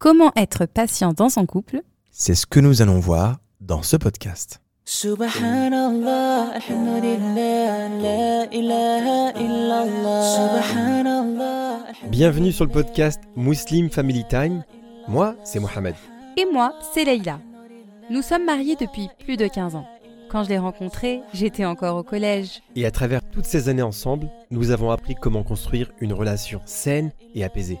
Comment être patient dans son couple? C'est ce que nous allons voir dans ce podcast. Subhanallah, alhamdulillah, la ilaha illallah. Subhanallah. Bienvenue sur le podcast Muslim Family Time. Moi, c'est Mohamed. Et moi, c'est Leïla. Nous sommes mariés depuis plus de 15 ans. Quand je l'ai rencontré, j'étais encore au collège. Et à travers toutes ces années ensemble, nous avons appris comment construire une relation saine et apaisée.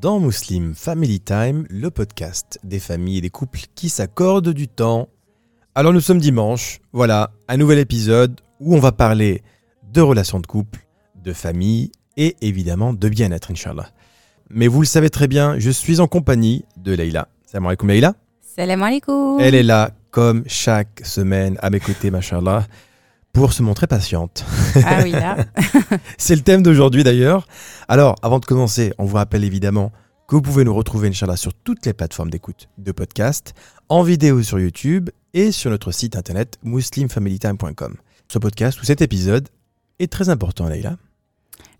dans Muslim Family Time, le podcast des familles et des couples qui s'accordent du temps. Alors nous sommes dimanche, voilà, un nouvel épisode où on va parler de relations de couple, de famille et évidemment de bien-être, Inch'Allah. Mais vous le savez très bien, je suis en compagnie de Leïla. Salam alaikum Leïla. Salam alaikum. Elle est là, comme chaque semaine, à mes côtés, machallah, pour se montrer patiente. Ah oui, là. C'est le thème d'aujourd'hui d'ailleurs. Alors, avant de commencer, on vous rappelle évidemment que vous pouvez nous retrouver, Inch'Allah, sur toutes les plateformes d'écoute de podcast, en vidéo sur YouTube et sur notre site internet muslimfamilytime.com. Ce podcast ou cet épisode est très important, Leïla.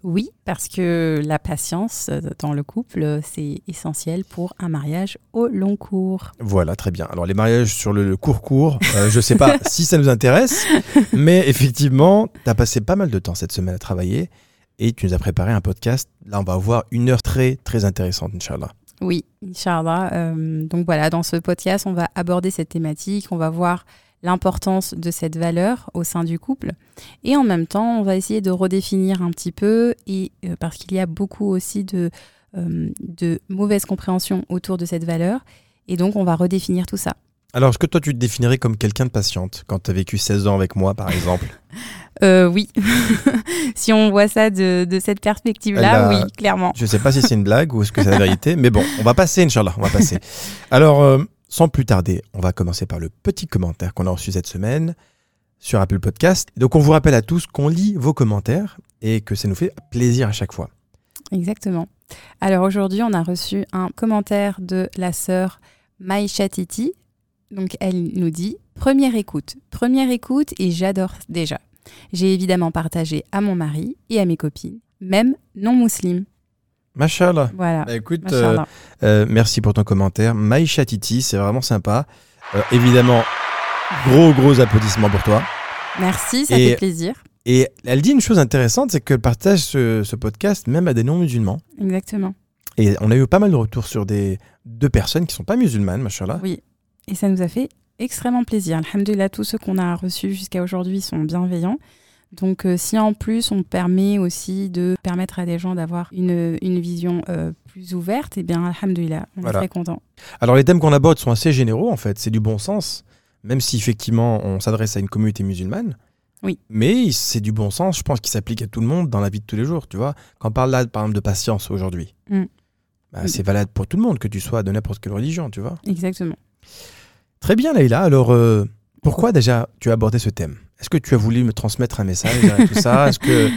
Oui, parce que la patience euh, dans le couple, c'est essentiel pour un mariage au long cours. Voilà, très bien. Alors, les mariages sur le court-court, euh, je ne sais pas si ça nous intéresse, mais effectivement, tu as passé pas mal de temps cette semaine à travailler et tu nous as préparé un podcast. Là, on va avoir une heure très, très intéressante, Inch'Allah. Oui, Inch'Allah. Euh, donc voilà, dans ce podcast, on va aborder cette thématique, on va voir l'importance de cette valeur au sein du couple. Et en même temps, on va essayer de redéfinir un petit peu, et, euh, parce qu'il y a beaucoup aussi de, euh, de mauvaise compréhension autour de cette valeur. Et donc, on va redéfinir tout ça. Alors, est-ce que toi, tu te définirais comme quelqu'un de patiente quand tu as vécu 16 ans avec moi, par exemple? Euh, oui, si on voit ça de, de cette perspective-là, oui, clairement. Je sais pas si c'est une blague ou est-ce que c'est la vérité, mais bon, on va passer, Inch'Allah, on va passer. Alors, euh, sans plus tarder, on va commencer par le petit commentaire qu'on a reçu cette semaine sur Apple Podcast. Donc, on vous rappelle à tous qu'on lit vos commentaires et que ça nous fait plaisir à chaque fois. Exactement. Alors aujourd'hui, on a reçu un commentaire de la sœur Maïcha Titi. Donc elle nous dit Première écoute, première écoute et j'adore déjà. J'ai évidemment partagé à mon mari et à mes copines, même non musulmanes. Machallah. Voilà. Bah, écoute, euh, euh, merci pour ton commentaire. Maïcha Titi, c'est vraiment sympa. Euh, évidemment, gros, gros applaudissements pour toi. Merci, ça et- fait plaisir. Et elle dit une chose intéressante, c'est qu'elle partage ce, ce podcast même à des non-musulmans. Exactement. Et on a eu pas mal de retours sur des deux personnes qui sont pas musulmanes, machallah. Oui. Et ça nous a fait extrêmement plaisir. Alhamdulillah, tous ceux qu'on a reçus jusqu'à aujourd'hui sont bienveillants. Donc, euh, si en plus on permet aussi de permettre à des gens d'avoir une, une vision euh, plus ouverte, eh bien, alhamdulillah, on Voilà. est très content. Alors les thèmes qu'on aborde sont assez généraux en fait, c'est du bon sens, même si effectivement on s'adresse à une communauté musulmane. Oui. Mais c'est du bon sens, je pense qu'il s'applique à tout le monde dans la vie de tous les jours, tu vois. Quand on parle là par exemple de patience aujourd'hui, Mm. bah, c'est valable pour tout le monde, que tu sois de n'importe quelle religion, tu vois. Exactement. Très bien Leïla, alors euh, pourquoi déjà tu as abordé ce thème? Est-ce que tu as voulu me transmettre un message tout ça? Est-ce que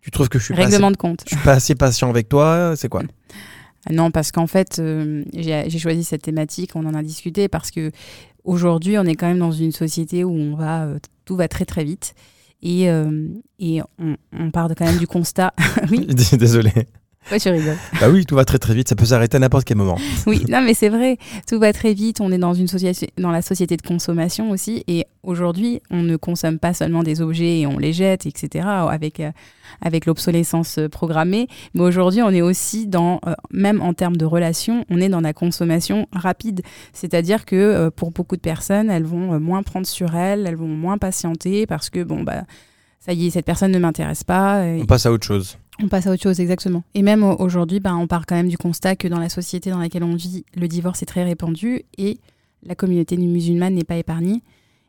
tu trouves que je suis, pas assez, de compte. je suis pas assez patient avec toi? C'est quoi? Ah Non, parce qu'en fait, euh, j'ai j'ai choisi cette thématique, on en a discuté, parce que aujourd'hui, on est quand même dans une société où on va, euh, tout va très très vite. Et, euh, et on, on part de quand même du constat. oui, Désolé. Ouais, tu rigoles. Bah oui, tout va très très vite, ça peut s'arrêter à n'importe quel moment. Oui, non, mais c'est vrai, tout va très vite. On est dans, une société, dans la société de consommation aussi. Et aujourd'hui, on ne consomme pas seulement des objets et on les jette, etc., avec, euh, avec l'obsolescence euh, programmée. Mais aujourd'hui, on est aussi dans, euh, même en termes de relations, on est dans la consommation rapide. C'est-à-dire que euh, pour beaucoup de personnes, elles vont moins prendre sur elles, elles vont moins patienter parce que, bon, bah. Ça y est, cette personne ne m'intéresse pas. On passe à autre chose. On passe à autre chose, exactement. Et même au- aujourd'hui, ben, on part quand même du constat que dans la société dans laquelle on vit, le divorce est très répandu et la communauté musulmane n'est pas épargnée.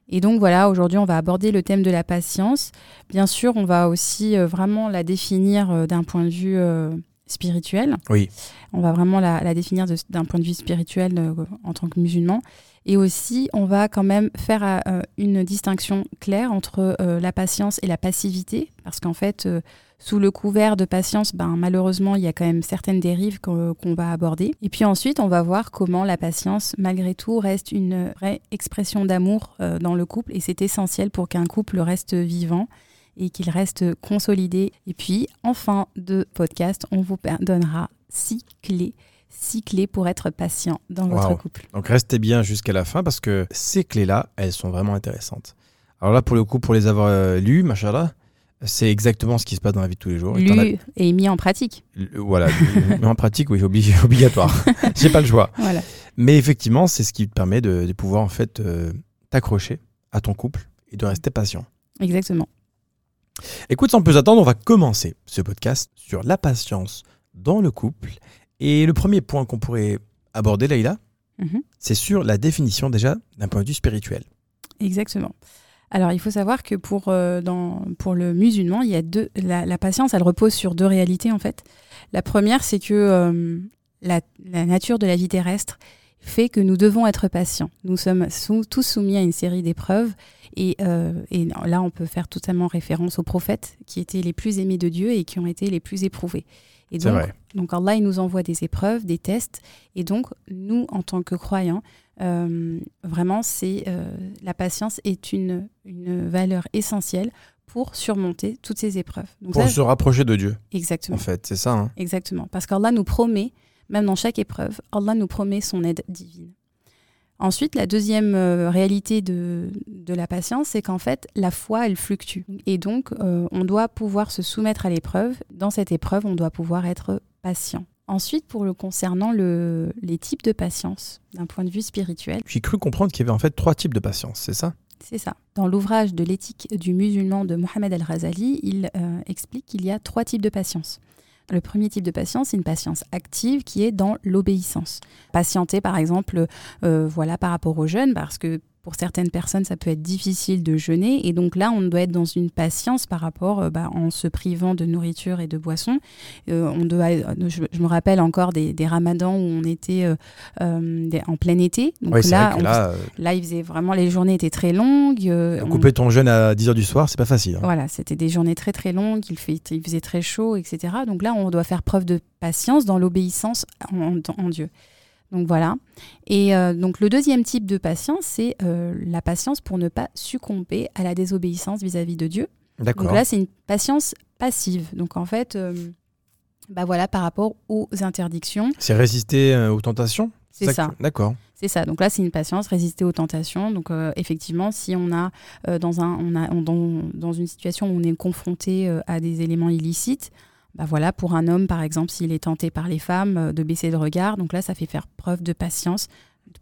Et donc voilà, aujourd'hui, on va aborder le thème de la patience. Bien sûr, on va aussi euh, vraiment la définir euh, d'un point de vue euh, spirituel. Oui. On va vraiment la, la définir d'un point de vue spirituel en tant que musulman. Et aussi, on va quand même faire une distinction claire entre la patience et la passivité, parce qu'en fait, sous le couvert de patience, ben, malheureusement, il y a quand même certaines dérives qu'on va aborder. Et puis ensuite, on va voir comment la patience, malgré tout, reste une vraie expression d'amour euh, dans le couple, et c'est essentiel pour qu'un couple reste vivant et qu'il reste consolidé. Et puis, en fin de podcast, on vous donnera six clés, six clés pour être patient dans votre couple. Donc restez bien jusqu'à la fin parce que ces clés-là, elles sont vraiment intéressantes. Alors là, pour le coup, pour les avoir euh, lues, machallah, c'est exactement ce qui se passe dans la vie de tous les jours. Et mis en pratique. Voilà, mais en pratique, oui, obli- obligatoire. J'ai pas le choix. Voilà. Mais effectivement, c'est ce qui te permet de, de pouvoir en fait euh, t'accrocher à ton couple et de rester patient. Exactement. Écoute, sans plus attendre, on va commencer ce podcast sur la patience dans le couple. Et le premier point qu'on pourrait aborder, Leïla, Mhm. c'est sur la définition déjà d'un point de vue spirituel. Exactement. Alors, il faut savoir que pour, euh, dans, pour le musulman, il y a deux, la, la patience, elle repose sur deux réalités, en fait. La première, c'est que euh, la, la nature de la vie terrestre fait que nous devons être patients. Nous sommes sous- tous soumis à une série d'épreuves. Et, euh, et là, on peut faire totalement référence aux prophètes qui étaient les plus aimés de Dieu et qui ont été les plus éprouvés. Et C'est donc, vrai. donc Allah, il nous envoie des épreuves, des tests. Et donc, nous, en tant que croyants, euh, vraiment, c'est euh, la patience est une, une valeur essentielle pour surmonter toutes ces épreuves. Donc Pour ça, se rapprocher de Dieu, exactement, en fait, c'est ça. hein. exactement. Parce qu'Allah nous promet, même dans chaque épreuve, Allah nous promet son aide divine. Ensuite, la deuxième euh, réalité de, de la patience, c'est qu'en fait, la foi, elle fluctue. Et donc, euh, on doit pouvoir se soumettre à l'épreuve. Dans cette épreuve, on doit pouvoir être patient. Ensuite, pour le concernant le, les types de patience, d'un point de vue spirituel, J'ai cru comprendre qu'il y avait en fait trois types de patience, c'est ça? C'est ça. Dans l'ouvrage de l'éthique du musulman de Mohamed Al-Razali, il euh, explique qu'il y a trois types de patience. Le premier type de patience, c'est une patience active qui est dans l'obéissance. Patienter, par exemple, euh, voilà, par rapport aux jeunes, parce que pour certaines personnes, ça peut être difficile de jeûner. Et donc là, on doit être dans une patience par rapport, euh, bah, en se privant de nourriture et de boissons. Euh, on doit, je, je me rappelle encore des, des ramadans où on était euh, euh, des- en plein été. Donc Oui, là, on- là, euh, Là, il faisait vraiment, les journées étaient très longues. euh, on- couper ton jeûne à 10h du soir, c'est pas facile. hein. Voilà, c'était des journées très très longues, il, fait, il faisait très chaud, etc. Donc là, on doit faire preuve de patience dans l'obéissance en, en- en Dieu. Donc voilà. Et euh, donc le deuxième type de patience, c'est euh, la patience pour ne pas succomber à la désobéissance vis-à-vis de Dieu. D'accord. Donc là, c'est une patience passive. Donc en fait, euh, bah voilà, par rapport aux interdictions, C'est résister aux tentations? C'est ça. que- D'accord. C'est ça. Donc là, c'est une patience, résister aux tentations. Donc euh, effectivement, si on a euh, dans un, on a on- dans, dans une situation où on est confronté euh, à des éléments illicites, bah voilà, pour un homme par exemple, s'il est tenté par les femmes euh, de baisser le regard, donc là, ça fait faire preuve de patience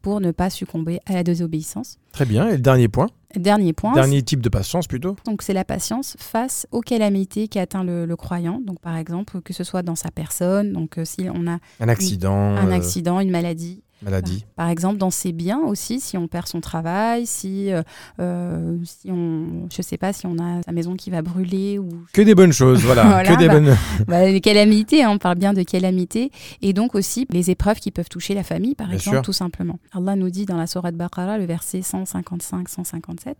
pour ne pas succomber à la désobéissance. Très bien. Et le dernier point Dernier point, Dernier type de patience plutôt donc c'est la patience face aux calamités qui atteint le, le croyant. Donc par exemple, que ce soit dans sa personne, donc euh, si on a Un accident, un euh, accident, une maladie, maladie. Par exemple, dans ses biens aussi, si on perd son travail, si, euh, euh, si on, je sais pas, si on a sa maison qui va brûler ou Que des bonnes choses, voilà. Voilà, que des bah, bonnes. bah, les calamités, hein, on parle bien de calamités, et donc aussi les épreuves qui peuvent toucher la famille, par Bien exemple, sûr. tout simplement. Allah nous dit dans la Sourate Baqarah, le verset 155-157,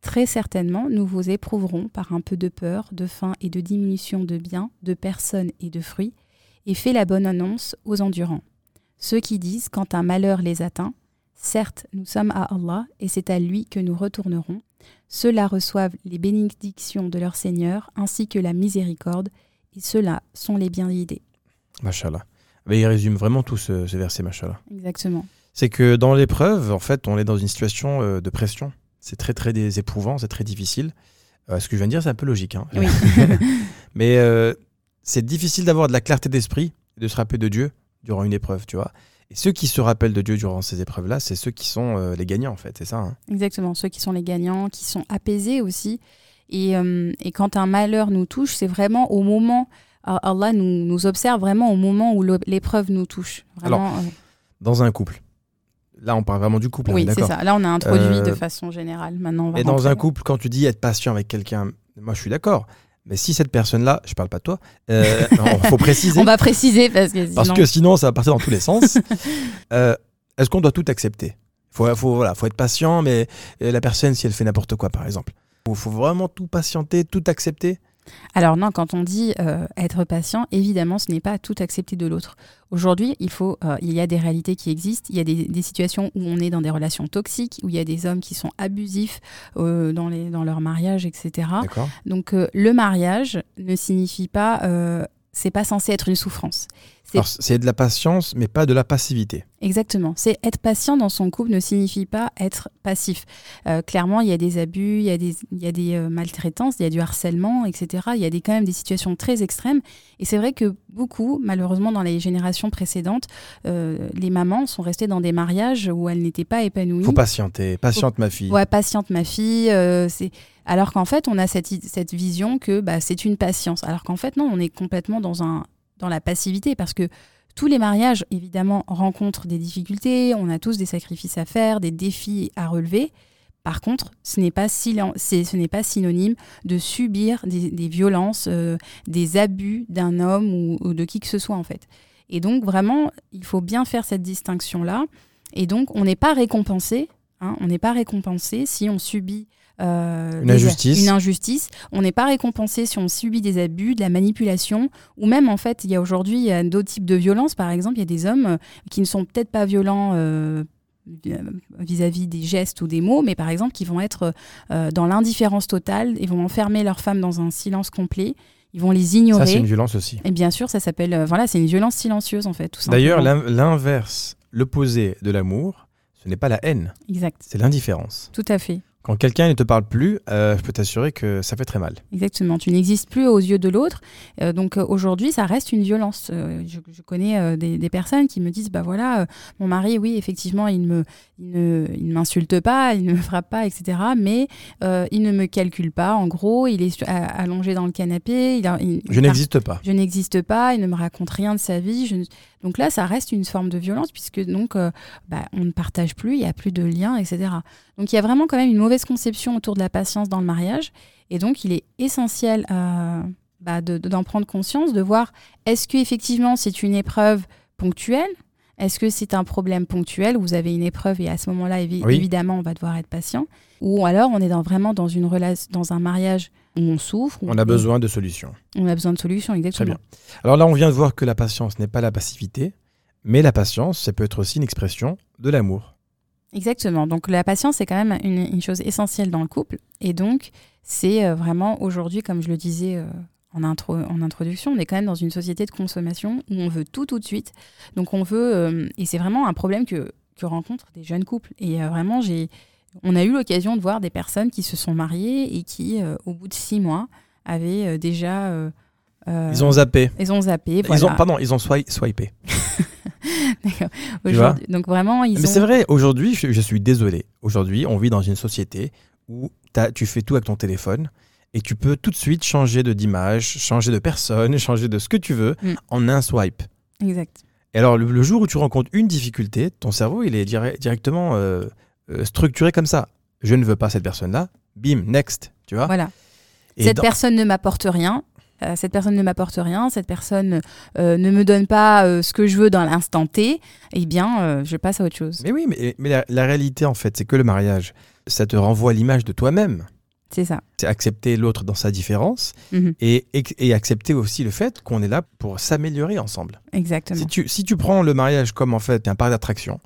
Très certainement, nous vous éprouverons par un peu de peur, de faim et de diminution de biens, de personnes et de fruits, et fais la bonne annonce aux endurants. Ceux qui disent quand un malheur les atteint, certes, nous sommes à Allah et c'est à lui que nous retournerons. Ceux-là reçoivent les bénédictions de leur Seigneur ainsi que la miséricorde, et ceux-là sont les bien guidés. Machallah. Mais il résume vraiment tout ce, ce verset, machallah. Exactement. C'est que dans l'épreuve, en fait, on est dans une situation euh, de pression. C'est très, très éprouvant, c'est très difficile. Euh, ce que je viens de dire, c'est un peu logique. hein. Oui. Mais euh, c'est difficile d'avoir de la clarté d'esprit et de se rappeler de Dieu durant une épreuve, tu vois. Et ceux qui se rappellent de Dieu durant ces épreuves-là, c'est ceux qui sont euh, les gagnants, en fait. C'est ça. hein. Exactement, ceux qui sont les gagnants, qui sont apaisés aussi. Et, euh, et quand un malheur nous touche, c'est vraiment au moment, Ah, Allah nous, nous observe vraiment au moment où l'épreuve nous touche. Vraiment, euh, Dans un couple. Là, on parle vraiment du couple. oui, c'est ça. Là, on a introduit de façon générale. Maintenant, on va Et dans un couple, quand tu dis être patient avec quelqu'un, moi je suis d'accord. Mais si cette personne-là, je parle pas de toi, euh, non, faut préciser. On va préciser parce que sinon... Parce que sinon, ça va partir dans tous les sens. Euh, Est-ce qu'on doit tout accepter? Faut, faut, voilà, faut être patient, mais euh, la personne, si elle fait n'importe quoi, par exemple, faut, faut vraiment tout patienter, tout accepter. Alors non, quand on dit euh, être patient, évidemment, ce n'est pas tout accepter de l'autre. Aujourd'hui, il faut, euh, il y a des réalités qui existent. Il y a des, des situations où on est dans des relations toxiques, où il y a des hommes qui sont abusifs euh, dans, les, dans leur mariage, etc. Donc le mariage ne signifie pas, c'est pas censé être une souffrance. C'est- de la patience, mais pas de la passivité. Exactement. C'est être patient dans son couple ne signifie pas être passif. Euh, clairement, il y a des abus, il y a des, il y a des euh, maltraitances, il y a du harcèlement, etc. Il y a des, quand même des situations très extrêmes. Et c'est vrai que beaucoup, malheureusement, dans les générations précédentes, euh, les mamans sont restées dans des mariages où elles n'étaient pas épanouies. Faut patienter. Patiente, ma fille. Ouais, patiente ma fille. c'est alors qu'en fait, on a cette vision que bah, c'est une patience. Alors qu'en fait, non, on est complètement dans un dans la passivité parce que tous les mariages, évidemment, rencontrent des difficultés. On a tous des sacrifices à faire, des défis à relever. Par contre, ce n'est pas, pas synonyme de subir des, violences, euh, des abus d'un homme ou, ou de qui que ce soit, en fait. Et donc, vraiment, il faut bien faire cette distinction-là. Et donc, on n'est pas récompensé. hein, on n'est pas récompensé si on subit euh, Une injustice. une injustice. On n'est pas récompensé si on subit des abus, de la manipulation, ou même en fait, il y a aujourd'hui d'autres types de violences. Par exemple, il y a des hommes euh, qui ne sont peut-être pas violents. euh, vis-à-vis des gestes ou des mots, mais par exemple qui vont être euh, dans l'indifférence totale, ils vont enfermer leurs femmes dans un silence complet, ils vont les Ça, c'est ignorer. une violence aussi. Et bien sûr, ça s'appelle, euh, voilà, c'est une violence silencieuse en fait. D'ailleurs, l'in- l'inverse, l'opposé de l'amour, ce n'est pas la haine, Exact, c'est l'indifférence. tout à fait. Quand quelqu'un ne te parle plus, euh, je peux t'assurer que ça fait très mal. Exactement, tu n'existes plus aux yeux de l'autre. Euh, donc euh, aujourd'hui, ça reste une violence. Je, je connais des, des personnes qui me disent, bah voilà, mon mari, oui, effectivement, il me, il ne, il m'insulte pas, il ne me frappe pas, etc. Mais il ne me calcule pas. En gros, il est allongé dans le canapé. Il a- il- Je n'existe pas. je n'existe pas, il ne me raconte rien de sa vie. je Donc là, ça reste une forme de violence puisque donc bah, on ne partage plus, il n'y a plus de lien, etc. Donc il y a vraiment quand même une mauvaise conception autour de la patience dans le mariage. Et donc il est essentiel euh, bah, de- de- d'en prendre conscience, de voir est-ce qu'effectivement c'est une épreuve ponctuelle? Est-ce que c'est un problème ponctuel? Où vous avez une épreuve et à ce moment-là, évi- Oui. évidemment, on va devoir être patient Ou alors on est dans, vraiment dans, une relation, dans un mariage où on souffre, où On a besoin de solutions. on a besoin de solutions, exactement. bien. Alors là, on vient de voir que la patience n'est pas la passivité, mais la patience, ça peut être aussi une expression de l'amour. Exactement. Donc la patience, c'est quand même une, une chose essentielle dans le couple. Et donc, c'est euh, vraiment aujourd'hui, comme je le disais euh, en, intro, en introduction, on est quand même dans une société de consommation où on veut tout tout de suite. Donc on veut, euh, et c'est vraiment un problème que, que rencontrent des jeunes couples. Et euh, vraiment, j'ai, on a eu l'occasion de voir des personnes qui se sont mariées et qui, au bout de six mois, avaient déjà... Ils ont zappé. ils ont zappé. Ils ont, pardon, ils ont swi- swipé. Donc vraiment, ils Mais ont... c'est vrai, aujourd'hui, je, je suis désolé. Aujourd'hui, on vit dans une société où tu fais tout avec ton téléphone et tu peux tout de suite changer de d'image, changer de personne, changer de ce que tu veux Mm. en un swipe. Exact. Et alors, le, le jour où tu rencontres une difficulté, ton cerveau, il est direct- directement euh, euh, structuré comme ça. Je ne veux pas cette personne-là. Bim, next. Tu vois Voilà. Et cette dans- personne ne m'apporte rien. Euh, cette personne ne m'apporte rien, cette personne euh, ne me donne pas euh, ce que je veux dans l'instant T, eh bien, je passe à autre chose. Mais oui, mais, mais la, la réalité, en fait, c'est que le mariage, ça te renvoie l'image de toi-même. C'est ça. C'est accepter l'autre dans sa différence Mhm. et, et, et accepter aussi le fait qu'on est là pour s'améliorer ensemble. Exactement. Si tu, si tu prends le mariage comme en fait un parc d'attraction,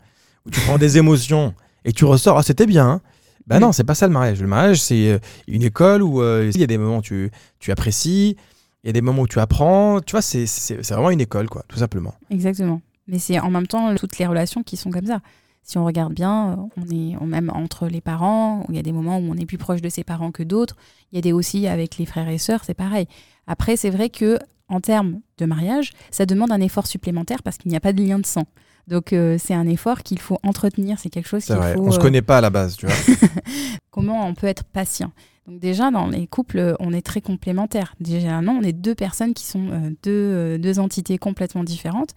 où tu prends des émotions et tu ressors, ah c'était bien, hein. ben Oui. non, c'est pas ça le mariage. Le mariage, c'est une école où euh, il y a des moments où tu, tu apprécies, il y a des moments où tu apprends, tu vois, c'est c'est- c'est vraiment une école, quoi, tout simplement. Exactement. Mais c'est en même temps toutes les relations qui sont comme ça. Si on regarde bien, euh, on est on- même entre les parents, il y a des moments où on est plus proche de ses parents que d'autres. Il y a des aussi avec les frères et sœurs, c'est pareil. Après, c'est vrai que en termes de mariage, ça demande un effort supplémentaire parce qu'il n'y a pas de lien de sang. Donc euh, c'est un effort qu'il faut entretenir, c'est quelque chose C'est qu'il vrai. faut. On se euh, connaît pas à la base, tu vois. comment on peut être patient? Donc déjà, dans les couples, on est très complémentaires. Déjà, non, on est deux personnes qui sont euh, deux, euh, deux entités complètement différentes.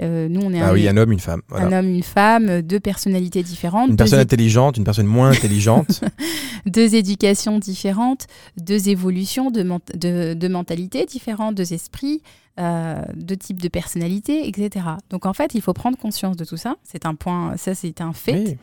Euh, nous, on est ah un, oui, un homme, une femme. Voilà. un homme, une femme, euh, deux personnalités différentes, Une personne intelligente, une personne moins intelligente. deux éducations différentes, deux évolutions de, ment- de, de mentalités différentes, deux esprits, euh, deux types de personnalités, etc. Donc en fait, il faut prendre conscience de tout ça. C'est un point, ça c'est un fait. Oui.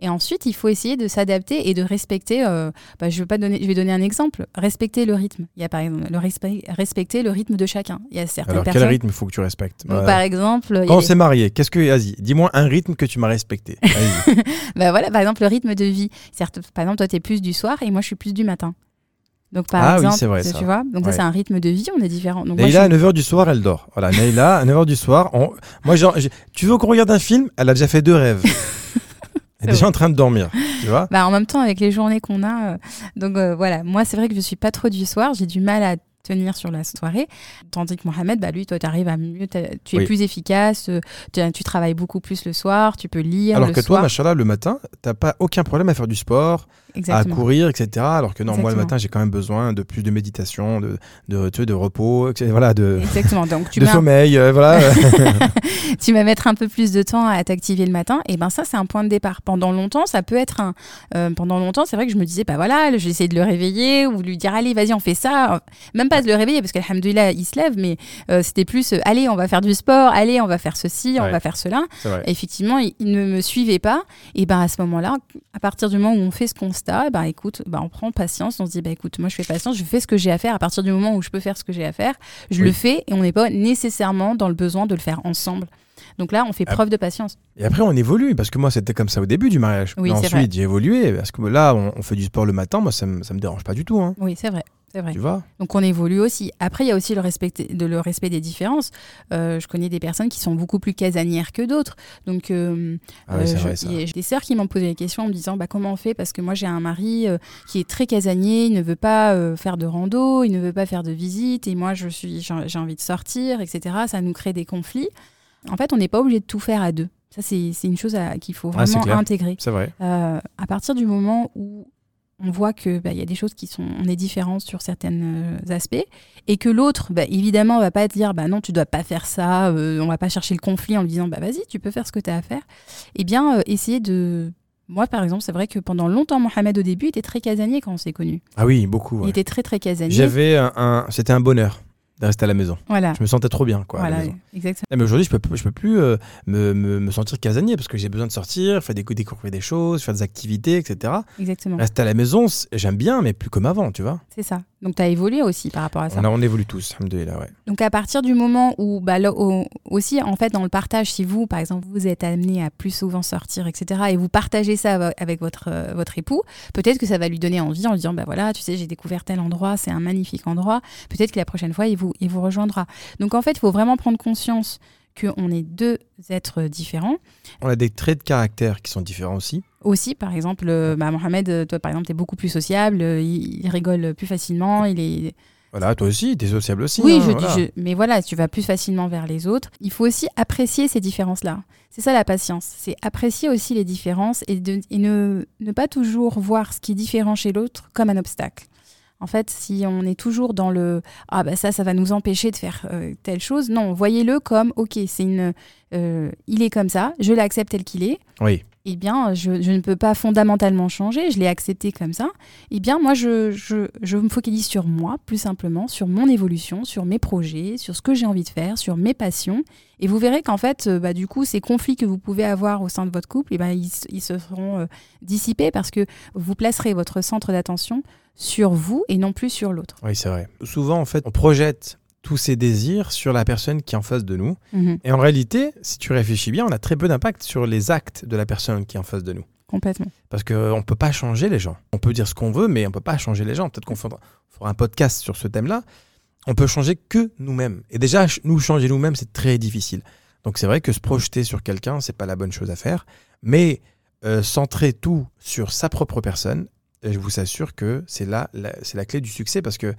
Et ensuite, il faut essayer de s'adapter et de respecter. euh, bah, je, veux pas donner, je vais donner un exemple. Respecter le rythme. Il y a par exemple le respect- respecter le rythme de chacun. Il y a certaines Alors, quel rythme il faut que tu respectes Donc, Par exemple, Quand on s'est marié, qu'est-ce que. Vas-y, dis-moi un rythme que tu m'as respecté. Bah voilà, par exemple, le rythme de vie. Certes, par exemple, toi, tu es plus du soir et moi, je suis plus du matin. Donc, par Ah exemple, vrai, tu ça. vois, donc Ouais. ça, c'est un rythme de vie, on est différents. Donc, Naïla, à je suis- 9h du soir, elle dort. Voilà, Naïla, à 9h du soir, on- moi, genre, tu veux qu'on regarde un film? Elle a déjà fait deux rêves. Est déjà en train de dormir, tu vois Bah, en même temps, avec les journées qu'on a. euh, donc euh, voilà, moi, c'est vrai que je suis pas trop du soir. J'ai du mal à tenir sur la soirée. Tandis que Mohamed, bah, lui, toi, tu arrives à mieux. Tu es Oui. plus efficace. euh, tu, travailles beaucoup plus le soir. Tu peux lire Alors le que toi, soir. machallah, le matin, t'as pas aucun problème à faire du sport. À courir, etc. Alors que non, moi, le matin, j'ai quand même besoin de plus de méditation, de, de, repos, etc. Voilà, de, Exactement. Donc, tu de sommeil, euh, voilà. tu vas mettre un peu plus de temps à t'activer le matin. Et ben, ça, c'est un point de départ. Pendant longtemps, ça peut être un. euh, pendant longtemps, c'est vrai que je me disais, bah voilà, j'ai essayé de le réveiller ou de lui dire, allez, vas-y, on fait ça. Même pas de le réveiller parce qu'Alhamdoulilah, il se lève, mais euh, c'était plus, euh, allez, on va faire du sport, allez, on va faire ceci, on va faire cela. Effectivement, il, il ne me suivait pas. Et ben à ce moment-là, à partir du moment où on fait ce constat, ben écoute, ben on prend patience, on se dit bah écoute, moi je fais patience, je fais ce que j'ai à faire. À partir du moment où je peux faire ce que j'ai à faire, je Oui. le fais et on n'est pas nécessairement dans le besoin de le faire ensemble. Donc là, on fait Ah. preuve de patience. Et après, on évolue, parce que moi, c'était comme ça au début du mariage. Oui, ensuite, j'ai évolué, parce que là, on, on fait du sport le matin, moi, ça ça me dérange pas du tout, hein, Oui, c'est vrai. C'est vrai. tu vois Donc on évolue aussi. Après, il y a aussi le respect, de, le respect des différences. Euh, je connais des personnes qui sont beaucoup plus casanières que d'autres. Donc euh, Ah Euh, a des sœurs qui m'ont posé la question en me disant bah, comment on fait? Parce que moi j'ai un mari euh, qui est très casanier, il ne veut pas faire de rando, il ne veut pas faire de visite et moi je suis j'ai j'ai envie de sortir, etc. Ça nous crée des conflits. En fait, on n'est pas obligé de tout faire à deux. Ça c'est une chose qu'il faut Ah, vraiment intégrer. C'est vrai. À partir du moment où on voit que bah, il y a des choses qui sont on est différents sur certains aspects et que l'autre bah, évidemment va pas te dire bah non tu dois pas faire ça euh, on va pas chercher le conflit en lui disant bah vas-y tu peux faire ce que tu as à faire eh bien euh, essayer de moi par exemple c'est vrai que pendant longtemps Mohamed au début était très casanier quand on s'est connus Ah oui, beaucoup. ouais. il était très très casanier J'avais un, un- C'était un bonheur de rester à la maison. voilà Je me sentais trop bien, quoi. à la voilà maison. exactement Mais aujourd'hui, je peux, je peux plus euh, me, me- me sentir casanier parce que j'ai besoin de sortir, faire des, découvrir des choses, faire des activités, etc. exactement Rester à la maison, j'aime bien, mais plus comme avant, tu vois. c'est ça donc tu as évolué aussi par rapport à ça On, a- on évolue tous, alhamdoulilah, ouais. Donc à partir du moment où, bah, là, au- aussi en fait dans le partage, si vous par exemple vous êtes amené à plus souvent sortir, etc. et vous partagez ça avec votre euh, votre époux, peut-être que ça va lui donner envie en lui disant bah voilà tu sais j'ai découvert tel endroit, c'est un magnifique endroit. Peut-être que la prochaine fois il vous il vous rejoindra. Donc en fait il faut vraiment prendre conscience qu'on est deux êtres différents. On a des traits de caractère qui sont différents aussi. Aussi, par exemple, euh, bah, Mohamed, euh, toi, par exemple, tu es beaucoup plus sociable, euh, il, il rigole plus facilement, il est, Voilà, toi aussi, t'es sociable aussi. Oui, hein, je voilà. dis, je- mais voilà, tu vas plus facilement vers les autres. Il faut aussi apprécier ces différences-là. C'est ça la patience. C'est apprécier aussi les différences et, de- et ne, ne pas toujours voir ce qui est différent chez l'autre comme un obstacle. En fait, si on est toujours dans le ah bah ça, ça va nous empêcher de faire euh, telle chose, non, voyez-le comme ok, c'est une, euh, il est comme ça, je l'accepte tel qu'il est. Oui, Eh bien, je, ne peux pas fondamentalement changer, je l'ai accepté comme ça. Eh bien, moi, je, je, me focalise sur moi, plus simplement, sur mon évolution, sur mes projets, sur ce que j'ai envie de faire, sur mes passions. Et vous verrez qu'en fait, euh, bah, du coup, ces conflits que vous pouvez avoir au sein de votre couple, eh ils, s- ils se seront euh, dissipés parce que vous placerez votre centre d'attention sur vous et non plus sur l'autre. oui, c'est vrai. Souvent, en fait, on projette tous ces désirs sur la personne qui est en face de nous. Mhm, Et en réalité, si tu réfléchis bien, on a très peu d'impact sur les actes de la personne qui est en face de nous. complètement. Parce qu'on ne peut pas changer les gens. On peut dire ce qu'on veut, mais on ne peut pas changer les gens. Peut-être qu'on fera, fera un podcast sur ce thème-là. On peut changer que nous-mêmes. Et déjà, nous changer nous-mêmes, c'est très difficile. Donc c'est vrai que se projeter sur quelqu'un, c'est pas la bonne chose à faire. Mais euh, centrer tout sur sa propre personne, euh, je vous assure que c'est là, c'est la clé du succès. Parce que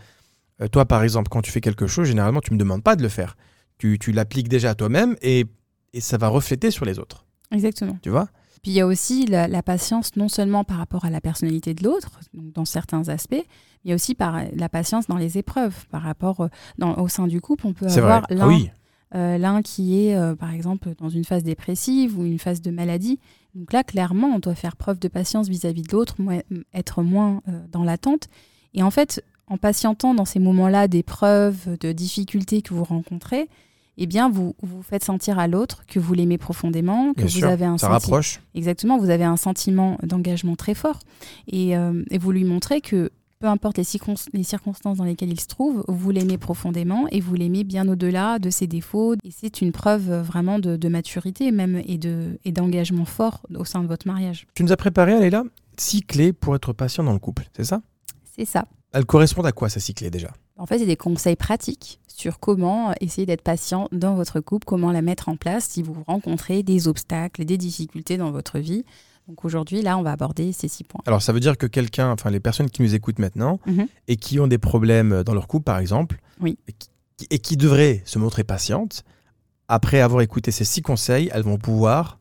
euh, toi, par exemple, quand tu fais quelque chose, généralement, tu ne me demandes pas de le faire. Tu, tu l'appliques déjà à toi-même et, et ça va refléter sur les autres. Exactement. Tu vois? Puis il y a aussi la, la patience, non seulement par rapport à la personnalité de l'autre, dans certains aspects, mais il y a aussi par la patience dans les épreuves. Par rapport euh, dans, au sein du couple, on peut avoir l'un oui. euh, l'un qui est, euh, par exemple, dans une phase dépressive ou une phase de maladie. Donc là, clairement, on doit faire preuve de patience vis-à-vis de l'autre, être moins dans l'attente. Et en fait, en patientant dans ces moments-là d'épreuves, de difficultés que vous rencontrez, eh bien, vous vous faites sentir à l'autre que vous l'aimez profondément, que Bien vous sûr, avez un ça rapproche. Exactement, vous avez un sentiment d'engagement très fort et, euh, et vous lui montrez que peu importe les, circon- les circonstances dans lesquelles il se trouve, vous l'aimez profondément et vous l'aimez bien au-delà de ses défauts. Et c'est une preuve vraiment de, de maturité même et de- et d'engagement fort au sein de votre mariage. Tu nous as préparé, Leïla, six clés pour être patient dans le couple, c'est ça? C'est ça. Elles correspondent à quoi ces six clés déjà? En fait, c'est des conseils pratiques sur comment essayer d'être patient dans votre couple, comment la mettre en place si vous rencontrez des obstacles, des difficultés dans votre vie. Donc aujourd'hui, là, on va aborder ces six points. Alors ça veut dire que quelqu'un, enfin les personnes qui nous écoutent maintenant Mhm. et qui ont des problèmes dans leur couple par exemple, Oui. et, qui, et qui devraient se montrer patientes, après avoir écouté ces six conseils, elles vont pouvoir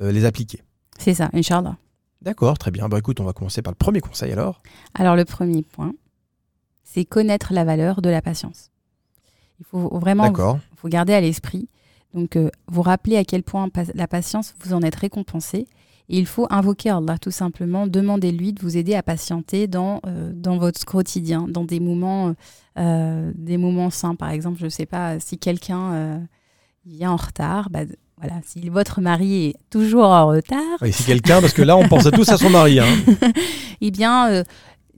euh, les appliquer. C'est ça, Inch'Allah. D'accord, très bien. Bah écoute, on va commencer par le premier conseil alors. Alors le premier point, c'est connaître la valeur de la patience. Il faut vraiment D'accord. faut garder à l'esprit. Donc, euh, vous rappeler à quel point la patience, vous en êtes récompensé. Et il faut invoquer Allah, tout simplement. Demandez-lui de vous aider à patienter dans, euh, dans votre quotidien, dans des moments, euh, des moments sains. Par exemple, je ne sais pas, si quelqu'un vient en retard, bah, voilà, si votre mari est toujours en retard, Oui, c'est quelqu'un, parce que là on pensait tous à son mari. Hein. eh bien, euh,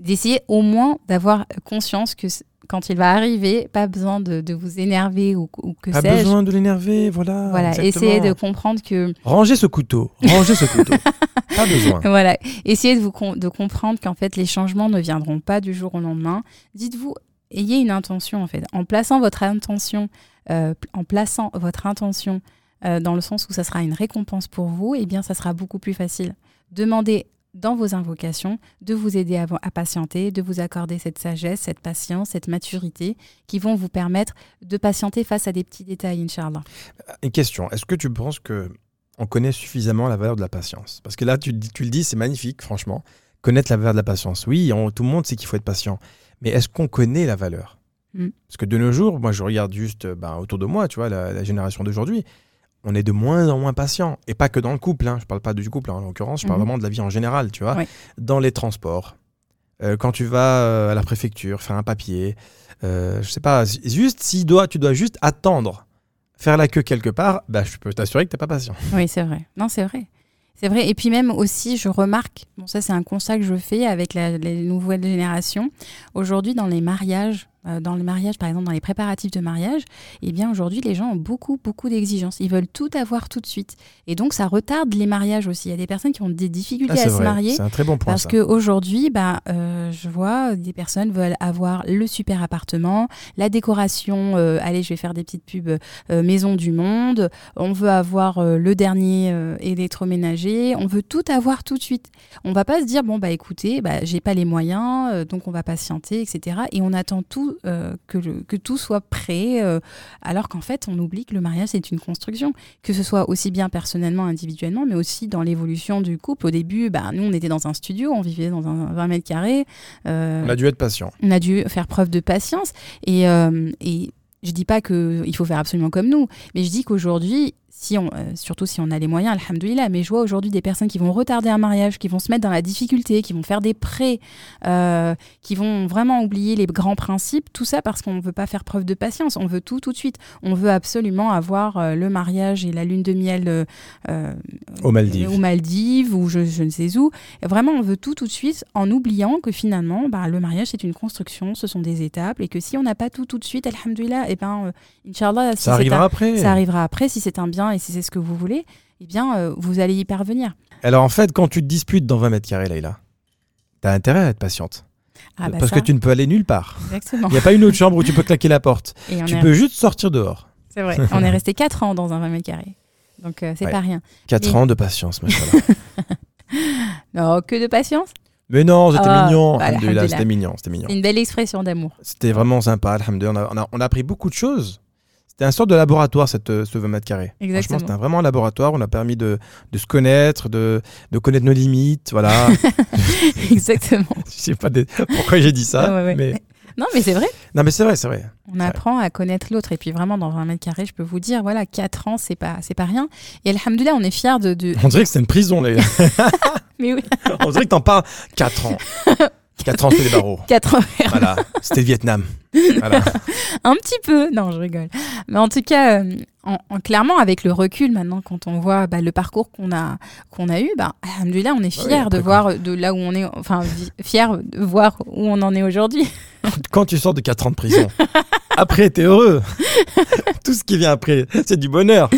d'essayer au moins d'avoir conscience que quand il va arriver, pas besoin de, de vous énerver ou, ou que Pas sais-je. besoin de l'énerver, voilà. Voilà, exactement. essayez de comprendre que Rangez ce couteau, rangez ce couteau. Pas besoin. voilà, essayez de vous com- de comprendre qu'en fait les changements ne viendront pas du jour au lendemain. Dites-vous, ayez une intention en fait. En plaçant votre intention, euh, en plaçant votre intention euh, dans le sens où ça sera une récompense pour vous, eh bien ça sera beaucoup plus facile. Demandez dans vos invocations de vous aider à, à patienter, de vous accorder cette sagesse, cette patience, cette maturité qui vont vous permettre de patienter face à des petits détails, Inch'Allah. Une question, est-ce que tu penses que on connaît suffisamment la valeur de la patience? Parce que là, tu, le dis- tu le dis, c'est magnifique, franchement. Connaître la valeur de la patience. Oui, on- tout le monde sait qu'il faut être patient. Mais est-ce qu'on connaît la valeur? Mm. Parce que de nos jours, moi, je regarde juste euh, ben, autour de moi, tu vois, la, la génération d'aujourd'hui. On est de moins en moins patient. Et pas que dans le couple. Hein. Je parle pas du couple, en l'occurrence. Je parle Mhm. vraiment de la vie en général, tu vois. Dans les transports. Euh, quand tu vas euh, à la préfecture faire un papier. euh, je sais pas. Juste, si dois, tu dois juste attendre faire la queue quelque part, bah, je peux t'assurer que t'es pas patient. Oui, c'est vrai. Non, c'est vrai. C'est vrai. Et puis même aussi, je remarque, bon ça c'est un constat que je fais avec la- les nouvelles générations, aujourd'hui dans les mariages, dans les mariages par exemple, dans les préparatifs de mariage, eh bien aujourd'hui les gens ont beaucoup, beaucoup d'exigences. Ils veulent tout avoir tout de suite. Et donc ça retarde les mariages aussi. Il y a des personnes qui ont des difficultés Ah, à se marier. C'est un très bon point. Parce qu'aujourd'hui, bah, euh, je vois des personnes veulent avoir le super appartement, la décoration, euh, allez, je vais faire des petites pubs, euh, Maison du Monde, on veut avoir euh, le dernier euh, électroménager, on veut tout avoir tout de suite. On va pas se dire, bon, bah écoutez, bah, j'ai pas les moyens, euh, donc on va patienter, etc. Et on attend tout, euh, que, le- que tout soit prêt, euh, alors qu'en fait, on oublie que le mariage, c'est une construction, que ce soit aussi bien personnellement, individuellement, mais aussi dans l'évolution du couple. Au début, bah, nous, on était dans un studio, on vivait dans un 20 mètres carrés. euh, On a dû être patient. on a dû faire preuve de patience. Et, et je dis pas qu'il faut faire absolument comme nous, mais je dis qu'aujourd'hui, si on, euh, surtout si on a les moyens, alhamdoulilah, mais je vois aujourd'hui des personnes qui vont retarder un mariage, qui vont se mettre dans la difficulté, qui vont faire des prêts, euh, qui vont vraiment oublier les grands principes, tout ça parce qu'on ne veut pas faire preuve de patience, on veut tout tout de suite. On veut absolument avoir euh, le mariage et la lune de miel Aux Maldives. aux Maldives ou je, je ne sais où. Et Vraiment, on veut tout tout de suite en oubliant que finalement, bah, le mariage, c'est une construction, ce sont des étapes et que si on n'a pas tout tout de suite, alhamdoulilah, et ben, Inch'Allah, si Ça arrivera un- après. ça arrivera après, si c'est un bien et si c'est ce que vous voulez, eh bien, euh, vous allez y parvenir. Alors en fait, quand tu te disputes dans 20 mètres carrés, Leïla, t'as intérêt à être patiente. Ah, bah, Parce ça, que tu ne peux aller nulle part. Exactement. Il n'y a pas une autre chambre où tu peux claquer la porte. Et Tu peux juste sortir dehors. C'est vrai. On est resté 4 ans dans un 20 mètres carrés. Donc, euh, c'est Ouais. pas rien. 4 Mais- ans de patience. Non, que de patience? Mais non, c'était Ah, mignon. bah, alhamdoulilah. C'était mignon, c'était mignon. Une belle expression d'amour. C'était vraiment sympa, alhamdoulilah. On a, on, a, on a appris beaucoup de choses. C'était un sorte de laboratoire, cette, euh, ce 20 mètres carrés. Franchement, Exactement. c'était vraiment un laboratoire. On a permis de, de se connaître, de, de connaître nos limites. Voilà. Exactement. Je sais pas des- pourquoi j'ai dit ça. Ouais, ouais, ouais. Mais... Non, mais c'est vrai. Non, mais c'est vrai, c'est vrai. On apprend à connaître l'autre. Et puis vraiment, dans 20 mètres carrés, je peux vous dire, voilà, 4 ans, c'est pas, c'est pas rien. Et alhamdoulilah, on est fiers de, de... On dirait que c'est une prison, les gars. Mais oui, On dirait que t'en parles 4 ans. 4 ans sous les barreaux. 4 ans. Voilà, c'était le Vietnam. Voilà. Un petit peu, non, je rigole. Mais en tout cas, euh, en, en- clairement, avec le recul maintenant, quand on voit bah, le parcours qu'on a, qu'on a eu, bah, alhamdoulilah, on est Ouais, fier de voir de là où on est, enfin, fier de voir où on en est aujourd'hui. Quand tu sors de 4 ans de prison, après, t'es heureux. Tout ce qui vient après, c'est du bonheur.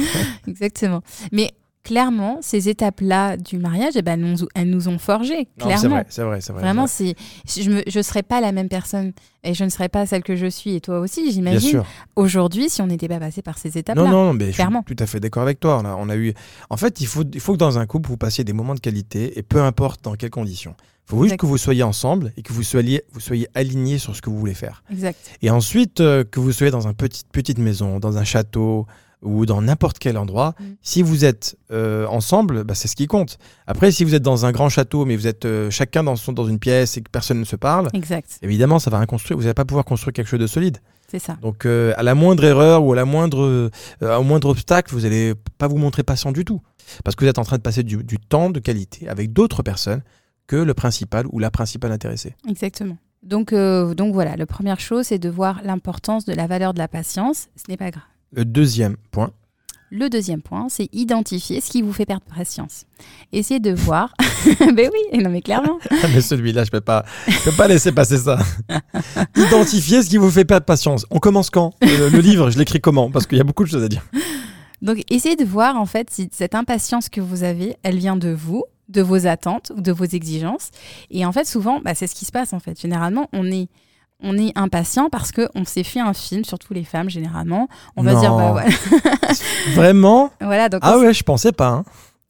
Exactement. Mais clairement, ces étapes-là du mariage, eh ben, elles, nous, elles nous ont forgé, Non, clairement. C'est vrai, c'est vrai, c'est vrai. Vraiment, c'est je ne serais pas la même personne et je ne serais pas celle que je suis et toi aussi, j'imagine. sûr. Aujourd'hui, si on n'était pas passé par ces étapes-là. Non, non, mais clairement. je suis tout à fait d'accord avec toi. On a, on a eu... En fait, il faut, il faut que dans un couple, vous passiez des moments de qualité, et peu importe dans quelles conditions. Il faut juste que vous soyez ensemble et que vous soyez, vous soyez alignés sur ce que vous voulez faire. Exact. Et ensuite, euh, que vous soyez dans une petite, petite maison, dans un château ou dans n'importe quel endroit, Mm. si vous êtes euh, ensemble, bah, c'est ce qui compte. Après, si vous êtes dans un grand château, mais vous êtes euh, chacun dans, son, dans une pièce et que personne ne se parle, Exact. évidemment, ça va rien construire. Vous n'allez pas pouvoir construire quelque chose de solide. C'est ça. Donc, euh, à la moindre erreur ou à la moindre, au moindre obstacle, vous n'allez pas vous montrer patient du tout. Parce que vous êtes en train de passer du, du temps de qualité avec d'autres personnes que le principal ou la principale intéressée. Exactement. Donc, euh, donc voilà, la première chose, c'est de voir l'importance de la valeur de la patience. Ce n'est pas grave. Le deuxième point, Le deuxième point, c'est identifier ce qui vous fait perdre patience. Essayez de voir. ben oui, non mais clairement. Ah, mais celui-là, je peux pas, je peux pas laisser passer ça. Identifier ce qui vous fait perdre patience. On commence quand? Le, le livre, je l'écris comment? Parce qu'il y a beaucoup de choses à dire. Donc essayez de voir en fait si cette impatience que vous avez, elle vient de vous, de vos attentes ou de vos exigences. Et en fait, souvent, bah, c'est ce qui se passe en fait. Généralement, on est on est impatient parce que on s'est fait un film, surtout les femmes généralement. On va Non. dire bah ouais. Vraiment? Voilà donc Ah ouais, je pensais pas. hein.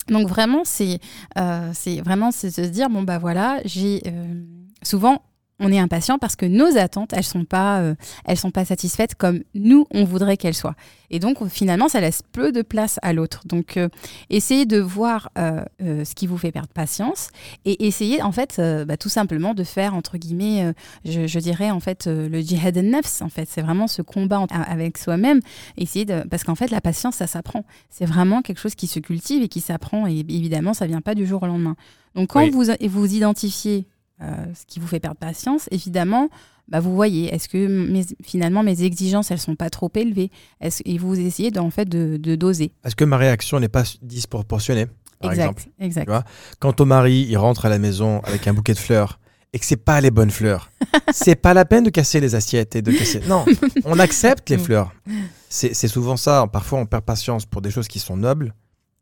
Donc vraiment, c'est euh, vraiment c'est de se dire bon bah voilà, j'ai euh, souvent on est impatient parce que nos attentes elles sont pas euh, elles sont pas satisfaites comme nous on voudrait qu'elles soient. Et donc finalement ça laisse peu de place à l'autre. Donc euh, essayez de voir euh, ce qui vous fait perdre patience et essayez en fait bah, tout simplement de faire entre guillemets je, je dirais en fait le jihad al-nafs en fait c'est vraiment ce combat en- avec soi-même essayer de parce qu'en fait la patience ça s'apprend c'est vraiment quelque chose qui se cultive et qui s'apprend et évidemment ça vient pas du jour au lendemain donc quand Oui. vous vous identifiez ce qui vous fait perdre patience évidemment bah, vous voyez est-ce que mes- finalement mes exigences elles sont pas trop élevées? Et vous essayez en fait de, de doser Est-ce que ma réaction n'est pas disproportionnée Par exact exemple. exact Tu vois? Quand ton mari, il rentre à la maison avec un bouquet de fleurs et que c'est pas les bonnes fleurs, c'est pas la peine de casser les assiettes et de casser. Non, on accepte les Mm. fleurs. C'est c'est souvent ça. Parfois, on perd patience pour des choses qui sont nobles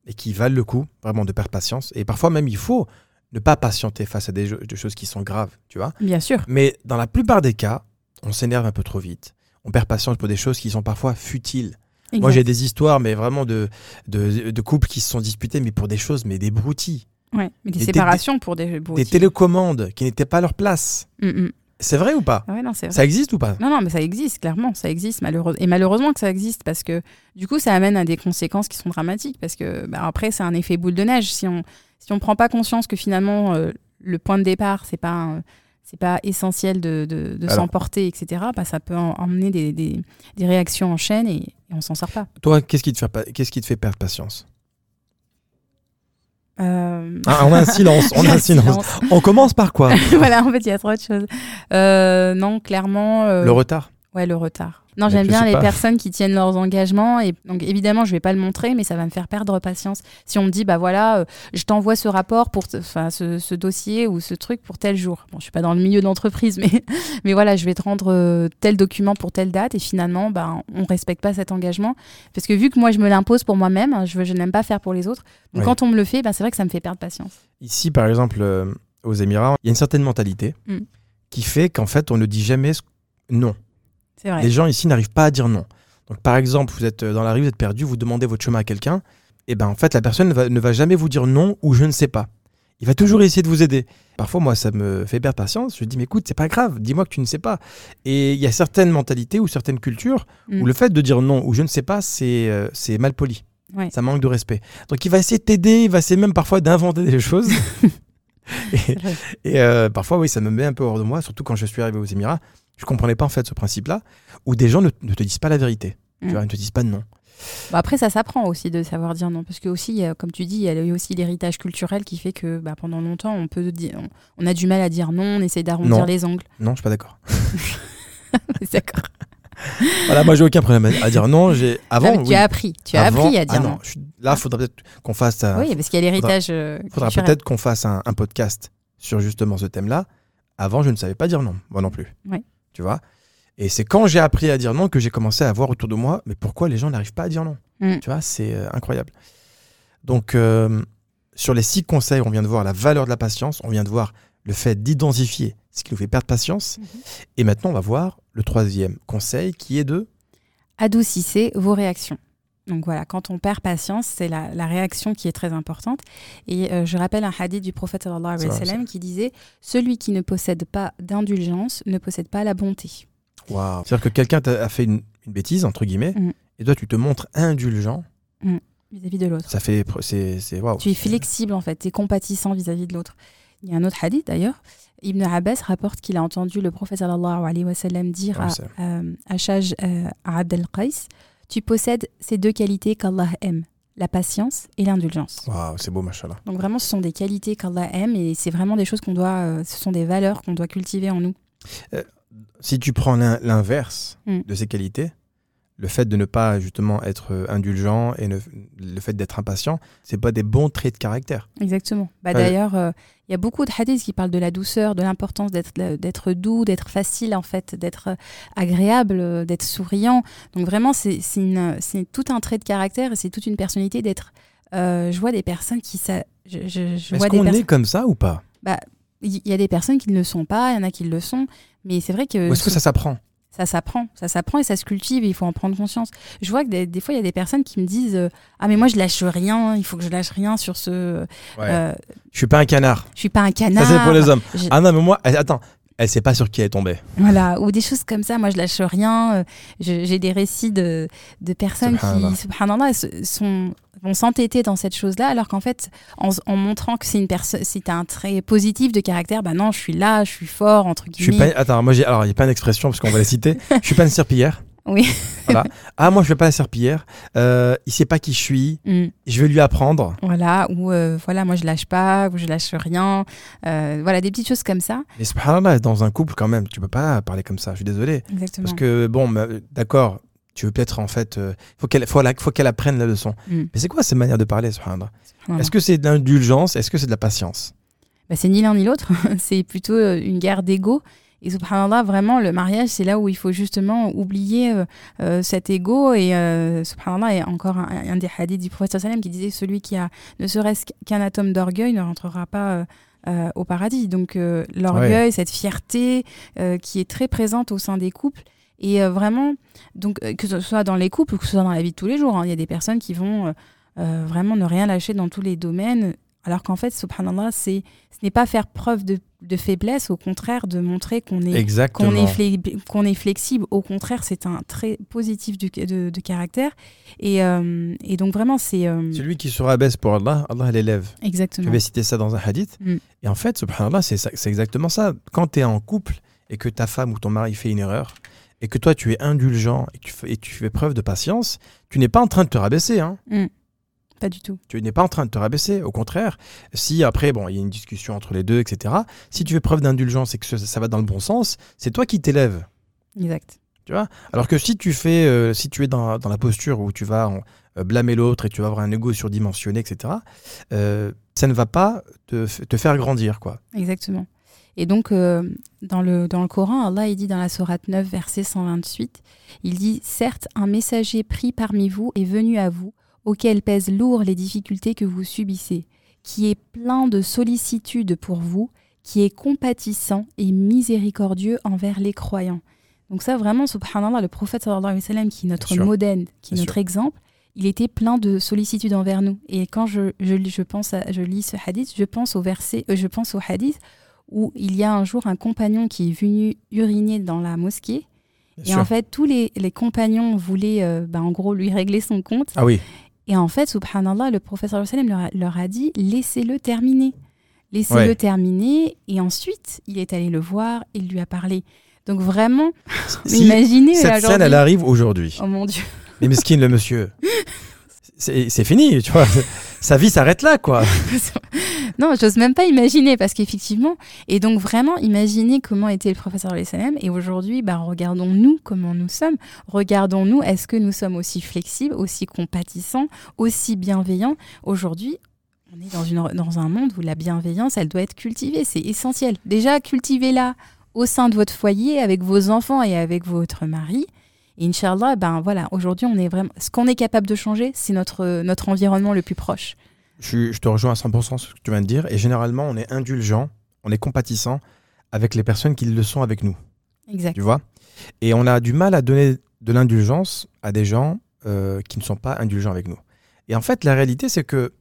et qui valent le coup, vraiment de perdre patience. Et parfois même, il faut ne pas patienter face à des, des choses qui sont graves, tu vois. bien sûr Mais dans la plupart des cas, on s'énerve un peu trop vite. On perd patience pour des choses qui sont parfois futiles. Moi, j'ai des histoires, mais vraiment de, de, de couples qui se sont disputés, mais pour des choses, mais des broutilles. Ouais, mais des des- séparations pour des pour Des télécommandes qui n'étaient pas à leur place. Mm. C'est vrai ou pas? Ouais, non, vrai. Ça existe ou pas? Non, non, mais ça existe, clairement, ça existe, malheureux... et malheureusement que ça existe, parce que du coup, ça amène à des conséquences qui sont dramatiques, parce que bah, après, c'est un effet boule de neige. Si on si on prend pas conscience que finalement, euh, le point de départ, c'est pas un- c'est pas essentiel de, de, s'emporter, etc., bah, ça peut en- emmener des, des, des réactions en chaîne et, et on s'en sort pas. Toi, qu'est-ce qui, te fait qu'est-ce qui te fait perdre patience? Euh, Ah, On a un silence. On a un silence. On commence par quoi? Voilà, en fait, il y a trop de choses. Euh, non, clairement. euh, Le retard? Ouais, le retard. Non, j'aime bien les pas. personnes qui tiennent leurs engagements. Et donc, évidemment, je vais pas le montrer, mais ça va me faire perdre patience. Si on me dit, bah voilà, euh, je t'envoie ce rapport pour, enfin, ce, ce dossier ou ce truc pour tel jour. Bon, je suis pas dans le milieu d'entreprise, mais, mais voilà, je vais te rendre euh, tel document pour telle date. Et finalement, bah, on respecte pas cet engagement. Parce que vu que moi, je me l'impose pour moi-même, hein, je, veux- je n'aime pas faire pour les autres. Donc, Oui. quand on me le fait, bah, c'est vrai que ça me fait perdre patience. Ici, par exemple, euh, aux Émirats, il y a une certaine mentalité Mm. qui fait qu'en fait, on ne dit jamais ce- non. Vrai. Les gens ici n'arrivent pas à dire non. Donc, par exemple, vous êtes euh, dans la rue, vous êtes perdu, vous demandez votre chemin à quelqu'un, et ben en fait, la personne ne va, ne va jamais vous dire non ou je ne sais pas. Il va toujours essayer de vous aider. Parfois, moi, ça me fait perdre patience. Je dis, mais écoute, c'est pas grave, dis-moi que tu ne sais pas. Et il y a certaines mentalités ou certaines cultures Mm. où le fait de dire non ou je ne sais pas, c'est euh, c'est mal poli. Ouais. Ça manque de respect. Donc, il va essayer de t'aider, il va essayer même parfois d'inventer des choses. et, euh, parfois, oui, ça me met un peu hors de moi, surtout quand je suis arrivé aux Émirats. Je comprenais pas en fait ce principe-là, où des gens ne, ne te disent pas la vérité. Tu Mm. vois, ils ne te disent pas non. Bah, après, ça s'apprend aussi de savoir dire non. Parce que, aussi, a- comme tu dis, il y a aussi l'héritage culturel qui fait que bah, pendant longtemps, on, peut dire, on, a du mal à dire non, on essaye d'arrondir les angles. Non, je suis pas d'accord. D'accord. Voilà, moi j'ai aucun problème à, dire non. J'ai avant. Ah, oui. tu as appris. Tu as Avant- appris à ah dire non, non. je Là, faudra peut-être qu'on fasse. un- Oui, parce qu'il y a l'héritage euh, faudra culturel. peut-être qu'on fasse un, un podcast sur justement ce thème-là. Avant, je ne savais pas dire non, moi non plus. Ouais. Tu vois? Et c'est quand j'ai appris à dire non que j'ai commencé à voir autour de moi, mais pourquoi les gens n'arrivent pas à dire non? Mm. Tu vois, c'est euh, incroyable. Donc, euh, sur les six conseils, on vient de voir la valeur de la patience, on vient de voir le fait d'identifier ce qui nous fait perdre patience. Mhm. Et maintenant, on va voir le troisième conseil qui est de. adoucissez vos réactions. Donc voilà, quand on perd patience, c'est la, la réaction qui est très importante. Et euh, je rappelle un hadith du prophète sallallahu alayhi wa sallam qui disait Celui qui ne possède pas d'indulgence ne possède pas la bonté. Waouh C'est-à-dire que quelqu'un t'a- a fait une, une bêtise, entre guillemets, Mhm. et toi, tu te montres indulgent. vis-à-vis de l'autre. Ça fait. C'est. Waouh. Tu es flexible en fait, tu es compatissant vis-à-vis de l'autre. Il y a un autre hadith d'ailleurs. Ibn Abbas rapporte qu'il a entendu le prophète sallallahu alayhi wa sallam dire à, c'est- euh, à Shaj euh, à Abd al-Qais Tu possèdes ces deux qualités qu'Allah aime, la patience et l'indulgence. Waouh, c'est beau, machallah. Donc vraiment, ce sont des qualités qu'Allah aime et c'est vraiment des choses qu'on doit, euh, ce sont des valeurs qu'on doit cultiver en nous. Si tu prends l'in- l'inverse Mm. de ces qualités, le fait de ne pas justement être euh, indulgent et ne- le fait d'être impatient, c'est pas des bons traits de caractère. Exactement. Bah. D'ailleurs, euh, il y a beaucoup de hadiths qui parlent de la douceur, de l'importance d'être d'être doux, d'être facile en fait, d'être euh, agréable, d'être souriant. Donc vraiment, c'est tout un trait de caractère et c'est toute une personnalité d'être. euh, je vois des personnes qui ça. Est-ce qu'on est comme ça ou pas? Il y a des personnes qui ne le sont pas, il y en a qui le sont, mais c'est vrai que Ou est-ce que ça s'apprend? Ça s'apprend, ça s'apprend et ça se cultive et il faut en prendre conscience. Je vois que des, des fois il y a des personnes qui me disent euh, ah mais moi je lâche rien, il faut que je lâche rien sur ce. euh, Je suis pas un canard. je suis pas un canard. Ça c'est pour les hommes. Je- Ah non, mais moi, elle- attends, elle sait pas sur qui elle est tombée. Voilà, ou des choses comme ça. Moi, je lâche rien. euh, J'ai des récits de, de personnes Subhanallah. qui, subhanallah, sont, vont s'entêter dans cette chose-là, alors qu'en fait, en, montrant que c'est une personne, c'est un trait positif de caractère, bah non, je suis là, je suis fort, entre Je suis guillemets. pas. Attends, moi j'ai. Alors, il y a pas une expression parce qu'on va la citer. Je suis pas une serpillière. Oui. Voilà. Ah, moi je fais pas la serpillière. Euh, il sait pas qui je suis. Mm, Je vais lui apprendre. voilà, ou euh, voilà, moi, je lâche pas, ou je lâche rien. Euh, voilà, des petites choses comme ça. Mais subhanallah, dans un couple quand même, tu peux pas parler comme ça. Je suis désolé. Exactement. Parce que bon, d'accord, tu veux peut-être en fait, euh, faut qu'elle, faut, faut qu'elle apprenne la leçon. Mm. Mais c'est quoi cette manière de parler, subhanallah? Voilà. Est-ce que c'est de l'indulgence? Est-ce que c'est de la patience? Bah, c'est ni l'un ni l'autre, c'est plutôt une guerre d'ego. Et subhanallah, vraiment, le mariage, c'est là où il faut justement oublier euh, euh, cet ego. Et euh, subhanallah, il y a encore un, un des hadiths du prophète sallam qui disait celui qui a ne serait-ce qu'un atome d'orgueil ne rentrera pas euh, au paradis. Donc l'orgueil, cette fierté qui est très présente au sein des couples. Et vraiment, donc, que ce soit dans les couples ou que ce soit dans la vie de tous les jours, hein, il y a des personnes qui vont euh, vraiment ne rien lâcher dans tous les domaines. Alors qu'en fait, subhanallah, c'est, ce n'est pas faire preuve de, de faiblesse, au contraire, de montrer qu'on est, qu'on est, flexible. Au contraire, c'est un trait positif du- de, de caractère. Et, euh, et donc, vraiment, c'est. euh, Celui qui se rabaisse pour Allah, Allah l'élève. Je exactement. vais citer ça dans un hadith. Mm. Et en fait, subhanallah, c'est, exactement ça. Quand tu es en couple et que ta femme ou ton mari fait une erreur, et que toi tu es indulgent et tu fais, et tu fais preuve de patience, tu n'es pas en train de te rabaisser. Hein. Pas du tout. Tu n'es pas en train de te rabaisser. Au contraire, si après, bon, il y a une discussion entre les deux, etc., si tu fais preuve d'indulgence et que ça, ça va dans le bon sens, c'est toi qui t'élèves. Exact. Alors que si tu fais, euh, si tu es dans, dans la posture où tu vas en- euh, blâmer l'autre et tu vas avoir un ego surdimensionné, etc., euh, ça ne va pas te, te faire grandir, quoi. Exactement. Et donc, dans, le, dans le Coran, Allah il dit dans la Sourate 9, verset 128, il dit Certes, un messager pris parmi vous est venu à vous, auquel pèsent lourd les difficultés que vous subissez, qui est plein de sollicitude pour vous, qui est compatissant et miséricordieux envers les croyants. Donc, ça, vraiment, subhanallah, le prophète sallallahu alayhi wa sallam, qui est notre modèle, qui est Bien notre exemple, il était plein de sollicitude envers nous. Et quand je, je, lis- je, pense à- je lis ce hadith, je pense au verset, euh, je pense au hadith où il y a un jour un compagnon qui est venu uriner dans la mosquée. Bien et sûr. en fait, tous les, les compagnons voulaient, euh, bah, en gros, lui régler son compte. Ah oui, Et en fait, subhanallah, le professeur leur, a- leur a dit laissez-le terminer. Laissez-le Ouais. terminer. Et ensuite, il est allé le voir, il lui a parlé. Donc vraiment, Si imaginez cette scène, elle arrive aujourd'hui. Oh mon Dieu. Mais mesquine, le monsieur. C'est fini, tu vois. Sa vie s'arrête là, quoi. non, j'ose même pas imaginer parce qu'effectivement, et donc vraiment imaginer comment était le professeur Salem et aujourd'hui, bah, regardons-nous comment nous sommes. Regardons-nous, est-ce que nous sommes aussi flexibles, aussi compatissants, aussi bienveillants? Aujourd'hui, on est dans, une, dans un monde où la bienveillance, elle doit être cultivée, c'est essentiel. Déjà, cultivez-la au sein de votre foyer, avec vos enfants et avec votre mari. Et Inch'Allah, ben voilà, aujourd'hui, on est vraiment. Ce qu'on est capable de changer, c'est notre, notre environnement le plus proche. Je, je te rejoins à 100% sur ce que tu viens de dire. Et généralement, on est indulgent, on est compatissant avec les personnes qui le sont avec nous. Exact. Tu vois? Et on a du mal à donner de l'indulgence à des gens euh, qui ne sont pas indulgents avec nous. Et en fait, la réalité, c'est que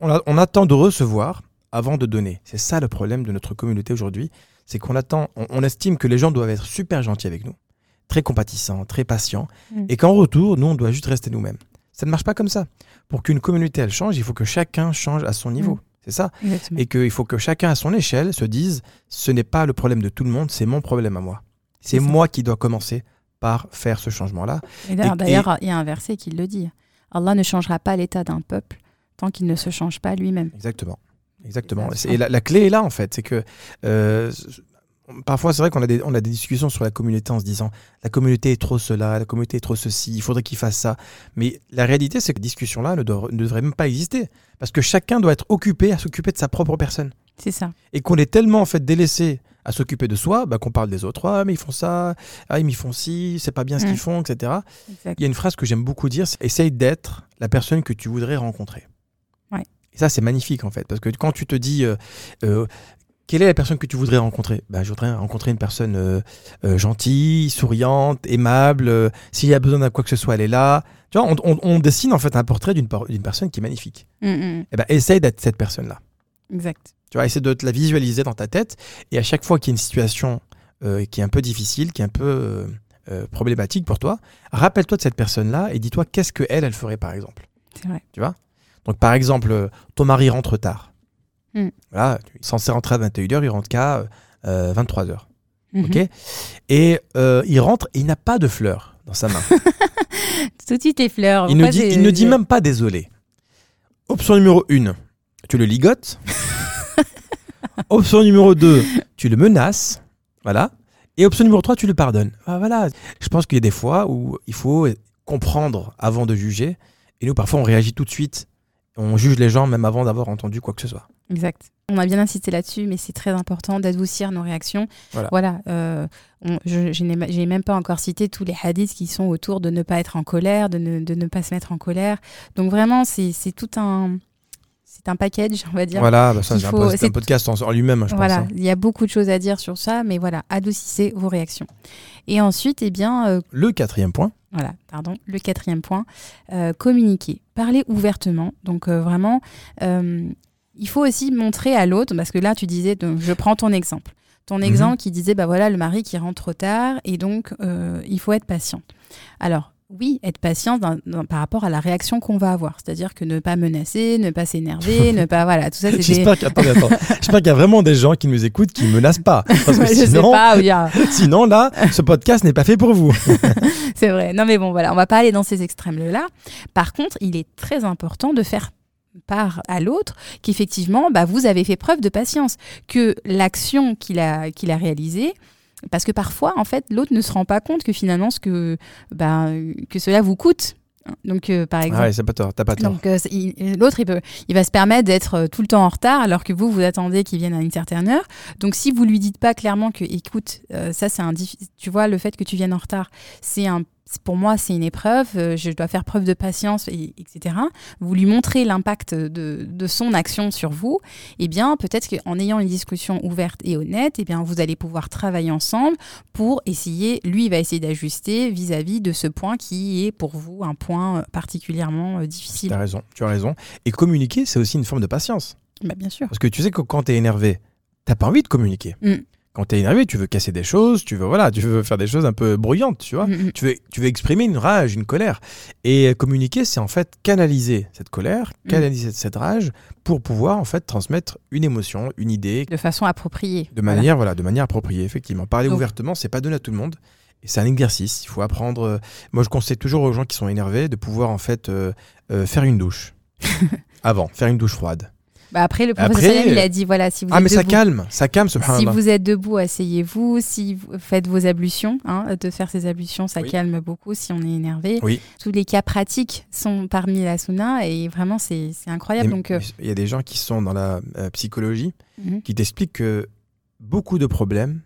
on, a- on attend de recevoir avant de donner. C'est ça le problème de notre communauté aujourd'hui. C'est qu'on attend, on, on estime que les gens doivent être super gentils avec nous, très compatissants, très patients, Mm. et qu'en retour, nous, on doit juste rester nous-mêmes. Ça ne marche pas comme ça. Pour qu'une communauté, elle change, il faut que chacun change à son niveau. Mm. C'est ça. Exactement. Et qu'il faut que chacun à son échelle se dise ce n'est pas le problème de tout le monde, c'est mon problème à moi. C'est moi qui dois commencer par faire ce changement-là. Et d'ailleurs, Et- il y a un verset qui le dit. Allah ne changera pas l'état d'un peuple tant qu'il ne se change pas lui-même. Exactement. Exactement. Et la, la clé est là, en fait. C'est que euh, parfois, c'est vrai qu'on a, des, on a des discussions sur la communauté en se disant la communauté est trop cela, la communauté est trop ceci, il faudrait qu'il fasse ça. Mais la réalité, c'est que ces discussions-là ne, devraient même pas exister. Parce que chacun doit être occupé à s'occuper de sa propre personne. C'est ça. et qu'on est tellement en fait délaissé à s'occuper de soi, bah, qu'on parle des autres. Ah, mais ils font ça, ah, ils font ci, c'est pas bien ce qu'ils font, etc. Exact. Il y a une phrase que j'aime beaucoup dire, c'est essaye d'être la personne que tu voudrais rencontrer. Ouais. Et ça, c'est magnifique en fait, parce que quand tu te dis, euh, euh, quelle est la personne que tu voudrais rencontrer? Bah, Je voudrais rencontrer une personne euh, euh, gentille, souriante, aimable. euh, S'il y a besoin de quoi que ce soit, elle est là. Tu vois, on, on- on dessine en fait un portrait d'une personne qui est magnifique. Mm, mm. Et ben, essaye d'être cette personne-là. Exact. Tu vas essayer de te la visualiser dans ta tête. Et à chaque fois qu'il y a une situation qui est un peu difficile, qui est un peu problématique pour toi, rappelle-toi de cette personne-là et dis-toi qu'est-ce que elle, elle ferait par exemple. C'est vrai. Donc par exemple, ton mari rentre tard. Mm. Voilà, il est censé rentrer à 21h, il rentre qu'à euh, 23h. Mhm. ok? Et euh, il rentre et il n'a pas de fleurs dans sa main. Tout de suite les fleurs. il ne dit, il ne dit même pas désolé. Option numéro 1, tu le ligotes. option numéro 2, tu le menaces. Voilà. Et option numéro 3, tu le pardonnes. Ah, voilà. Je pense qu'il y a des fois où il faut comprendre avant de juger. Et nous, parfois, on réagit tout de suite. On juge les gens même avant d'avoir entendu quoi que ce soit. Exact. On a bien insisté là-dessus, mais c'est très important d'adoucir nos réactions. Voilà. euh, on- je, je n'ai même pas encore cité tous les hadiths qui sont autour de ne pas être en colère, de ne, de ne pas se mettre en colère. Donc vraiment, c'est tout un, c'est un package, on va dire. Voilà, bah ça, c'est un, faut- podcast en, lui-même, je Voilà, pense. hein. il y a beaucoup de choses à dire sur ça, mais voilà, adoucissez vos réactions. Et ensuite, eh bien, euh, Le quatrième point. voilà, pardon, le quatrième point, euh, communiquer, parler ouvertement. Donc euh, vraiment, il faut aussi montrer à l'autre, parce que là, tu disais, donc, je prends ton exemple. Ton Mhm. exemple qui disait, bah voilà, le mari qui rentre trop tard, et donc euh, il faut être patient. Alors, oui, être patient dans- dans- par rapport à la réaction qu'on va avoir. C'est-à-dire que ne pas menacer, ne pas s'énerver, ne pas. Voilà, tout ça, c'est. J'espère qu'il y a vraiment des gens qui nous écoutent qui ne menacent pas. Parce que sais sinon, pas, sinon, là, ce podcast n'est pas fait pour vous. C'est vrai. Non, mais bon, voilà, on va pas aller dans ces extrêmes-là. Par contre, il est très important de faire part à l'autre qu'effectivement, bah, vous avez fait preuve de patience, que l'action qu'il a, qu'il a réalisée, parce que parfois, en fait, l'autre ne se rend pas compte que finalement, ce que, bah, que cela vous coûte. Donc, euh, par exemple, Ah ouais, c'est pas tort, t'as pas tort. donc euh, l'autre, il, peut- il va se permettre d'être euh, tout le temps en retard alors que vous, vous attendez qu'il vienne à une certaine heure. Donc si vous lui dites pas clairement que, écoute, euh, ça c'est un, tu vois, le fait que tu viennes en retard, c'est un, pour moi c'est une épreuve, euh, je dois faire preuve de patience, et, etc. Vous lui montrez l'impact de, de son action sur vous. Et bien peut-être qu'en ayant une discussion ouverte et honnête, et bien vous allez pouvoir travailler ensemble pour essayer, lui il va essayer d'ajuster vis-à-vis de ce point qui est pour vous un point euh, particulièrement euh, difficile. Tu as raison, tu as raison. Et communiquer, c'est aussi une forme de patience. Bah, bien sûr. Parce que tu sais que quand tu es énervé, t'as pas envie de communiquer. Mm. Quand tu es énervé, tu veux casser des choses, tu veux voilà, tu veux faire des choses un peu bruyantes, tu vois. Mm, mm. Tu veux, tu veux exprimer une rage, une colère. Et communiquer, c'est en fait canaliser cette colère, Mm. canaliser cette rage pour pouvoir en fait transmettre une émotion, une idée De façon appropriée. de manière voilà, de manière appropriée effectivement. Parler Donc- ouvertement, c'est pas donné à tout le monde Et c'est un exercice. Il faut apprendre. euh, Moi, je conseille toujours aux gens qui sont énervés de pouvoir en fait euh, euh, faire une douche avant, faire une douche froide. Bah après, le Après, professeur il a dit voilà, si vous Ah, êtes mais ça debout- calme, ça calme, Si vous êtes debout, asseyez-vous. Si vous faites vos ablutions, hein, de faire ces ablutions, ça Oui. calme beaucoup si on est énervé. Oui. Tous les cas pratiques sont parmi la sunna et vraiment, c'est incroyable. Donc, euh, il y a des gens qui sont dans la euh, psychologie mhm. qui t'expliquent que beaucoup de problèmes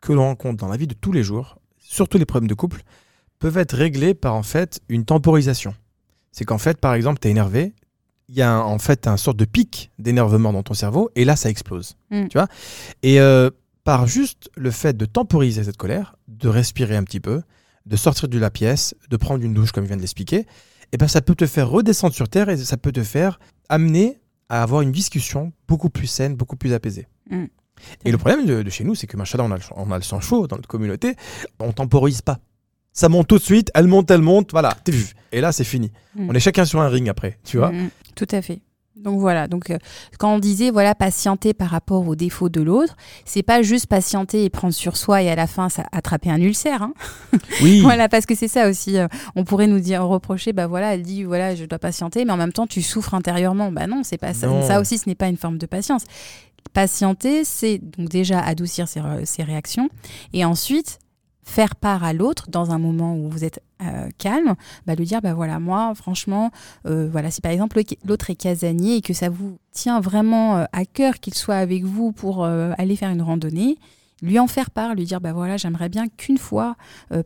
que l'on rencontre dans la vie de tous les jours, surtout les problèmes de couple, peuvent être réglés par en fait une temporisation. C'est qu'en fait, par exemple, tu es énervé, il y a un- en fait un sorte de pic d'énervement dans ton cerveau et là, ça explose. Mm. Tu vois? Et euh, par juste le fait de temporiser cette colère, de respirer un petit peu, de sortir de la pièce, de prendre une douche comme je viens de l'expliquer, et ben ça peut te faire redescendre sur terre et ça peut te faire amener à avoir une discussion beaucoup plus saine, beaucoup plus apaisée. Mm. Et le problème de, de chez nous, c'est que machallah, on a, le, on a le sang chaud dans notre communauté, on temporise pas. Ça monte tout de suite, elle monte, elle monte, voilà, t'es vu. Et là, c'est fini. Mm. On est chacun sur un ring après, tu vois. Mhm. Tout à fait. Donc voilà, donc euh, quand on disait voilà patienter par rapport aux défauts de l'autre, c'est pas juste patienter et prendre sur soi et à la fin ça, attraper un ulcère. hein. Oui, Voilà, parce que c'est ça aussi. euh, on pourrait nous dire, reprocher, bah voilà, elle dit, voilà, je dois patienter, mais en même temps, tu souffres intérieurement. Bah non, c'est pas ça. Non. Ça aussi, ce n'est pas une forme de patience. Patienter, c'est donc déjà adoucir ses, ses réactions et ensuite faire part à l'autre dans un moment où vous êtes euh, calme, bah, lui dire, bah voilà, moi, franchement, euh, voilà, si par exemple l'autre est casanier et que ça vous tient vraiment euh, à cœur qu'il soit avec vous pour aller faire une randonnée, lui en faire part, lui dire, bah voilà, j'aimerais bien qu'une fois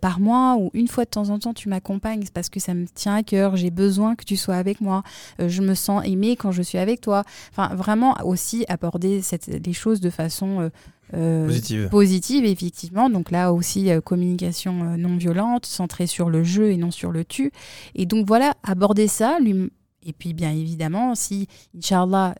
par mois ou une fois de temps en temps tu m'accompagnes parce que ça me tient à cœur, j'ai besoin que tu sois avec moi, je me sens aimée quand je suis avec toi. Enfin, vraiment aussi aborder les choses de façon euh, positive. positive, effectivement. Donc là aussi, euh, communication euh, non violente, centrée sur le jeu et non sur le tu. Et donc voilà, aborder ça. Lui... Et puis bien évidemment, si, Inch'Allah,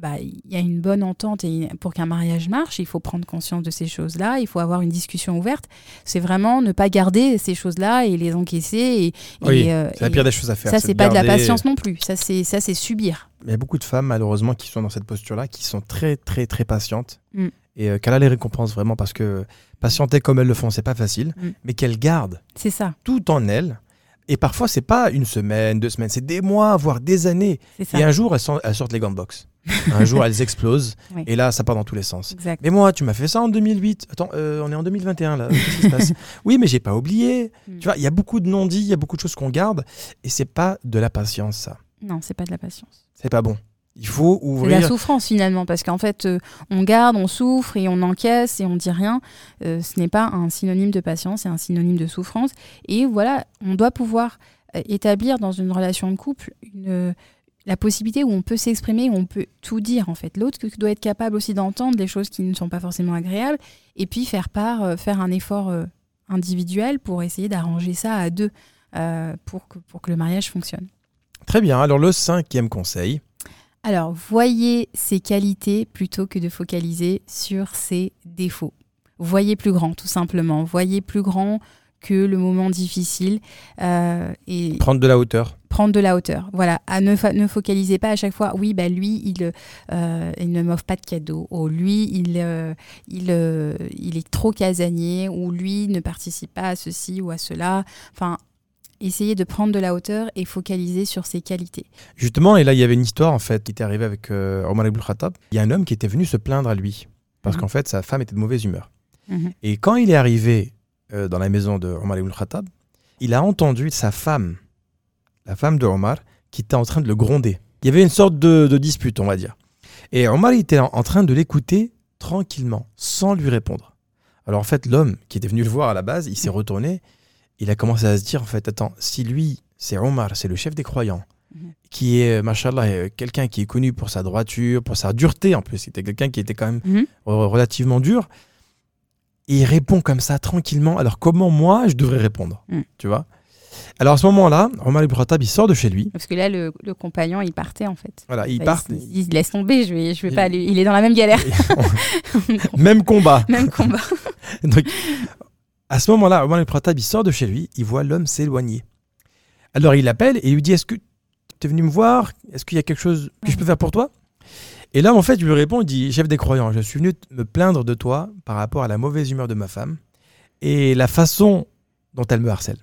bah, il y a une bonne entente et pour qu'un mariage marche, il faut prendre conscience de ces choses-là, il faut avoir une discussion ouverte. C'est vraiment ne pas garder ces choses-là et les encaisser. Et, et, Oui, euh, c'est la pire des choses à faire. ça, c'est pas de la patience non plus. Ça, c'est ça, c'est subir. Il y a beaucoup de femmes, malheureusement, qui sont dans cette posture-là, qui sont très, très, très patientes. Mm. Et euh, qu'elle a les récompenses vraiment parce que patienter comme elles le font, c'est pas facile, Mm. mais qu'elles gardent C'est ça. tout en elles. Et parfois, c'est pas une semaine, deux semaines, c'est des mois, voire des années. Et un jour, elles, sont- elles sortent les gants de boxe. un jour, elles explosent. Oui. Et là, ça part dans tous les sens. Exact. Mais moi, tu m'as fait ça en 2008. Attends, euh, on est en 2021 là. Qu'est-ce qui se passe? Oui, mais j'ai pas oublié. Mm. Tu vois, il y a beaucoup de non-dits, il y a beaucoup de choses qu'on garde. Et c'est pas de la patience, ça. Non, c'est pas de la patience. C'est pas bon. Il faut C'est de la ouvrir. souffrance finalement, parce qu'en fait, euh, on garde, on souffre et on encaisse et on dit rien. Euh, ce n'est pas un synonyme de patience, c'est un synonyme de souffrance. Et voilà, on doit pouvoir euh, établir dans une relation de couple une, la possibilité où on peut s'exprimer, où on peut tout dire en fait. L'autre doit être capable aussi d'entendre des choses qui ne sont pas forcément agréables et puis faire part, euh, faire un effort individuel pour essayer d'arranger ça à deux pour, que, pour que le mariage fonctionne. Très bien. Alors, le cinquième conseil. Alors, voyez ses qualités plutôt que de focaliser sur ses défauts. Voyez plus grand, tout simplement. Voyez plus grand que le moment difficile euh, et Prendre de la hauteur. prendre de la hauteur. Voilà, à ne, ne focalisez pas à chaque fois. Oui, bah lui, il, euh, il ne m'offre pas de cadeau. Ou lui, il, euh, il, euh, il est trop casanier. Ou lui ne participe pas à ceci ou à cela. Enfin, essayez de prendre de la hauteur et focaliser sur ses qualités. Justement, et là, il y avait une histoire en fait qui était arrivée avec euh, Omar ibn Khattab. Il y a un homme qui était venu se plaindre à lui parce Mhm. qu'en fait, sa femme était de mauvaise humeur. Mhm. Et quand il est arrivé euh, dans la maison de Omar ibn Khattab, il a entendu sa femme, la femme de Omar, qui était en train de le gronder. Il y avait une sorte de, de dispute, on va dire. Et Omar il était en, en train de l'écouter tranquillement, sans lui répondre. Alors en fait, l'homme qui était venu le voir à la base, il s'est retourné, il a commencé à se dire, en fait, attends, si lui, c'est Omar, c'est le chef des croyants, Mhm. qui est, machallah, euh, quelqu'un qui est connu pour sa droiture, pour sa dureté en plus, c'était quelqu'un qui était quand même Mhm. re- relativement dur. Et il répond comme ça tranquillement. Alors comment moi je devrais répondre Mm. Tu vois? Alors à ce moment-là, Omar ibn Khattab il sort de chez lui. Parce que là, le, le compagnon, il partait en fait. Voilà, il Bah, part. Il, se dit, laisse tomber, je vais, je vais Il- pas aller. Il est dans la même galère, Même combat. même combat. Donc, à ce moment-là, Omar ibn Khattab il sort de chez lui. Il voit l'homme s'éloigner. Alors il l'appelle et il lui dit Est-ce que tu es venu me voir? Est-ce qu'il y a quelque chose que je peux faire pour toi? Et là, en fait, il lui répond Il dit Chef des croyants, je suis venu me plaindre de toi par rapport à la mauvaise humeur de ma femme. et la façon dont elle me harcèle.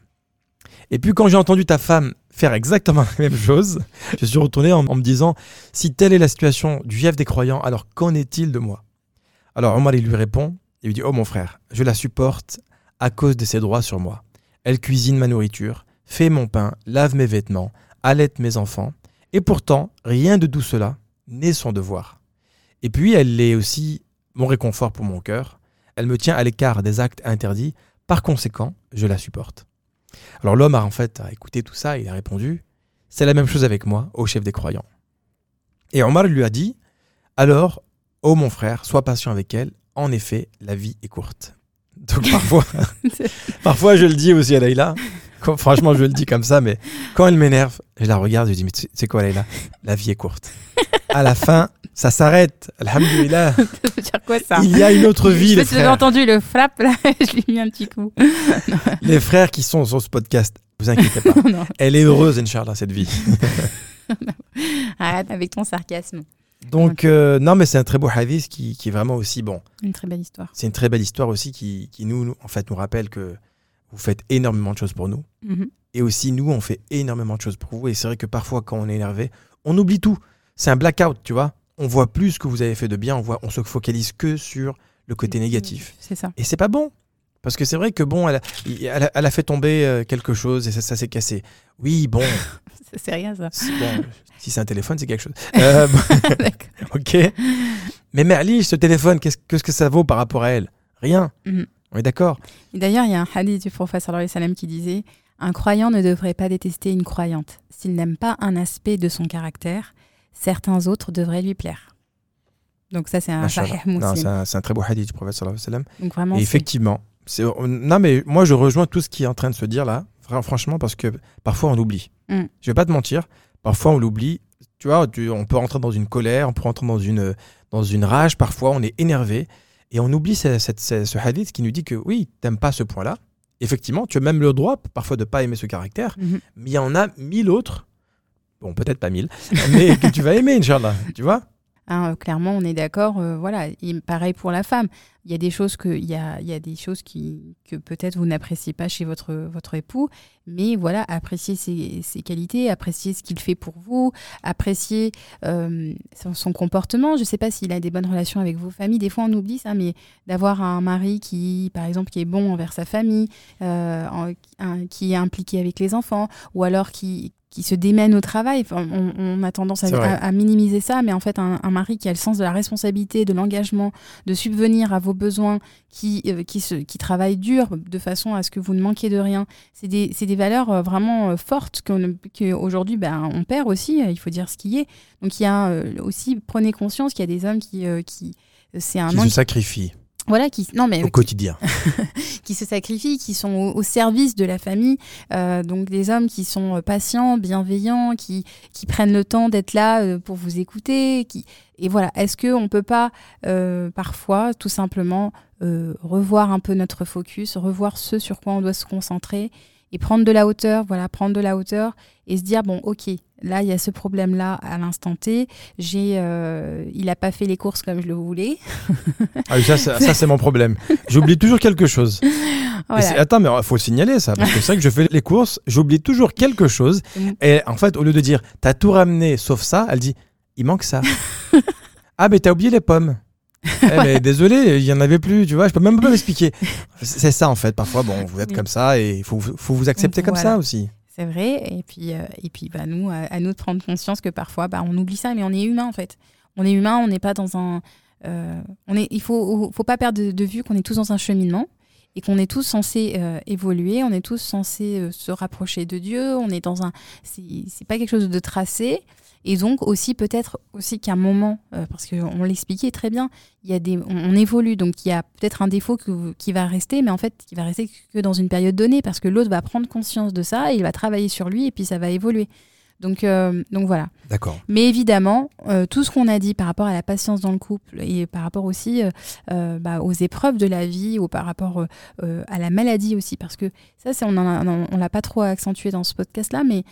Et puis quand j'ai entendu ta femme faire exactement la même chose, je suis retourné en, en me disant, si telle est la situation du chef des croyants, alors qu'en est-il de moi? Alors Omar, il lui répond, il lui dit, oh mon frère, je la supporte à cause de ses droits sur moi. Elle cuisine ma nourriture, fait mon pain, lave mes vêtements, allaite mes enfants, et pourtant, rien de tout cela n'est son devoir. Et puis, elle est aussi mon réconfort pour mon cœur. Elle me tient à l'écart des actes interdits. Par conséquent, je la supporte. Alors l'homme a en fait écouté tout ça, il a répondu C'est la même chose avec moi, au chef des croyants. Et Omar lui a dit Alors, ô mon frère, sois patient avec elle. En effet, la vie est courte. Donc parfois, parfois je le dis aussi à Leïla. Franchement, je le dis comme ça, mais quand elle m'énerve, je la regarde, je dis Mais tu- c'est quoi Leïla? La vie est courte. À la fin, ça s'arrête. Alhamdulillah. Ça veut dire quoi ça? Il y a une autre vie, Je sais les frères. entendu le flap là, je lui ai mis un petit coup. Les frères qui sont sur ce podcast, vous inquiétez pas. Non, Elle est heureuse, Inch'Allah, cette vie. arrête avec ton sarcasme. Donc, euh, non, mais c'est un très beau hadith qui, qui est vraiment aussi bon. Une très belle histoire. C'est une très belle histoire aussi qui, qui nous, nous- en fait, nous rappelle que vous faites énormément de choses pour nous. Mhm. Et aussi, nous, on fait énormément de choses pour vous. Et c'est vrai que parfois, quand on est énervé, on oublie tout. C'est un blackout, tu vois. On voit plus ce que vous avez fait de bien. On, voit, on se focalise que sur le côté négatif. C'est ça. Et c'est pas bon. Parce que c'est vrai que bon, elle a, elle a- elle a fait tomber euh, quelque chose et ça, ça s'est cassé. Oui, bon, C'est- rien ça. bon, si c'est un téléphone, c'est quelque chose. Euh, ok. Mais Merli, ce téléphone, qu'est-ce qu'est-ce que ça vaut par rapport à elle? Rien. Mhm. On est d'accord Et D'ailleurs, il y a un hadith du alayhi wa sallam qui disait Un croyant ne devrait pas détester une croyante. S'il n'aime pas un aspect de son caractère, certains autres devraient lui plaire. Donc, ça, c'est un sahih c'est un, très beau hadith du alayhi wa sallam. Donc, vraiment, Et effectivement, c'est- non mais moi je rejoins tout ce qui est en train de se dire là, Fran- franchement, parce que parfois on oublie. Mm. Je vais pas te mentir, parfois on l'oublie. Tu vois, tu- on peut rentrer dans une colère, on peut rentrer dans une, dans une rage, parfois on est énervé et on oublie ce, ce- ce hadith qui nous dit que oui, t'aimes pas ce point-là. Effectivement, tu as même le droit parfois de pas aimer ce caractère, Mhm. mais il y en a mille autres, bon peut-être pas mille, mais que tu vas aimer, Inch'Allah, tu vois Hein, euh, clairement, on est d'accord. euh, voilà, pareil pour la femme. Il y a des choses que, il y y a des choses qui, que peut-être vous n'appréciez pas chez votre votre époux, mais voilà, appréciez ses, ses qualités, appréciez ce qu'il fait pour vous, appréciez euh, son, comportement. Je ne sais pas s'il a des bonnes relations avec vos familles. Des fois, on oublie ça, mais d'avoir un mari qui, par exemple, qui est bon envers sa famille, qui est impliqué avec les enfants, ou alors qui qui se démène au travail. Enfin, on, on a tendance à, minimiser ça, mais en fait, un, un mari qui a le sens de la responsabilité, de l'engagement, de subvenir à vos besoins, qui, euh, qui, se, qui travaille dur de façon à ce que vous ne manquiez de rien, c'est des, des valeurs euh, vraiment euh, fortes qu'aujourd'hui, ben, on perd aussi, il faut dire ce qui est. Donc, il y a aussi, prenez conscience qu'il y a des hommes qui... qui c'est un Qui se sacrifie voilà qui non mais au quotidien. qui se sacrifient, qui sont au, au service de la famille. Euh, donc des hommes qui sont euh, patients, bienveillants, qui, qui prennent le temps d'être là euh, pour vous écouter. Qui... Et voilà, est-ce qu'on ne peut pas euh, parfois tout simplement euh, revoir un peu notre focus, revoir ce sur quoi on doit se concentrer et prendre de la hauteur, voilà, prendre de la hauteur et se dire, bon, ok, là, il y a ce problème-là à l'instant T, j'ai, euh, il n'a pas fait les courses comme je le voulais. Ah oui, ça, ça, ça, c'est mon problème. J'oublie toujours quelque chose. Voilà. attends, mais il faut le signaler ça, parce que c'est vrai que je fais les courses, j'oublie toujours quelque chose. Et en fait, au lieu de dire t'as tout ramené sauf ça, elle dit il manque ça. ah, mais t'as oublié les pommes. Eh, mais désolé, il y en avait plus, tu vois, je peux même pas m'expliquer. C'est ça en fait, parfois, bon, vous êtes Oui. comme ça et il faut, faut vous accepter comme Voilà. ça aussi. C'est vrai. Et puis, euh, et puis bah, nous, à, à nous de prendre conscience que parfois, bah, on oublie ça, mais on est humain en fait. On est humain, on n'est pas dans un. euh, on est, il faut, faut pas perdre de, de vue qu'on est tous dans un cheminement et qu'on est tous censés euh, évoluer, on est tous censés euh, se rapprocher de Dieu, on est dans un. C'est pas quelque chose de tracé. Et donc aussi peut-être aussi qu'à un moment, euh, parce qu'on l'expliquait très bien, il y a des, on, on évolue, donc il y a peut-être un défaut que- qui va rester, mais en fait qui va rester que dans une période donnée, parce que l'autre va prendre conscience de ça, et il va travailler sur lui, et puis ça va évoluer. Donc, euh, donc voilà. D'accord. Mais évidemment, euh, tout ce qu'on a dit par rapport à la patience dans le couple et par rapport aussi euh, bah, aux épreuves de la vie ou par rapport à la maladie aussi, parce que ça, c'est, on on l'a pas trop accentué dans ce podcast-là, mais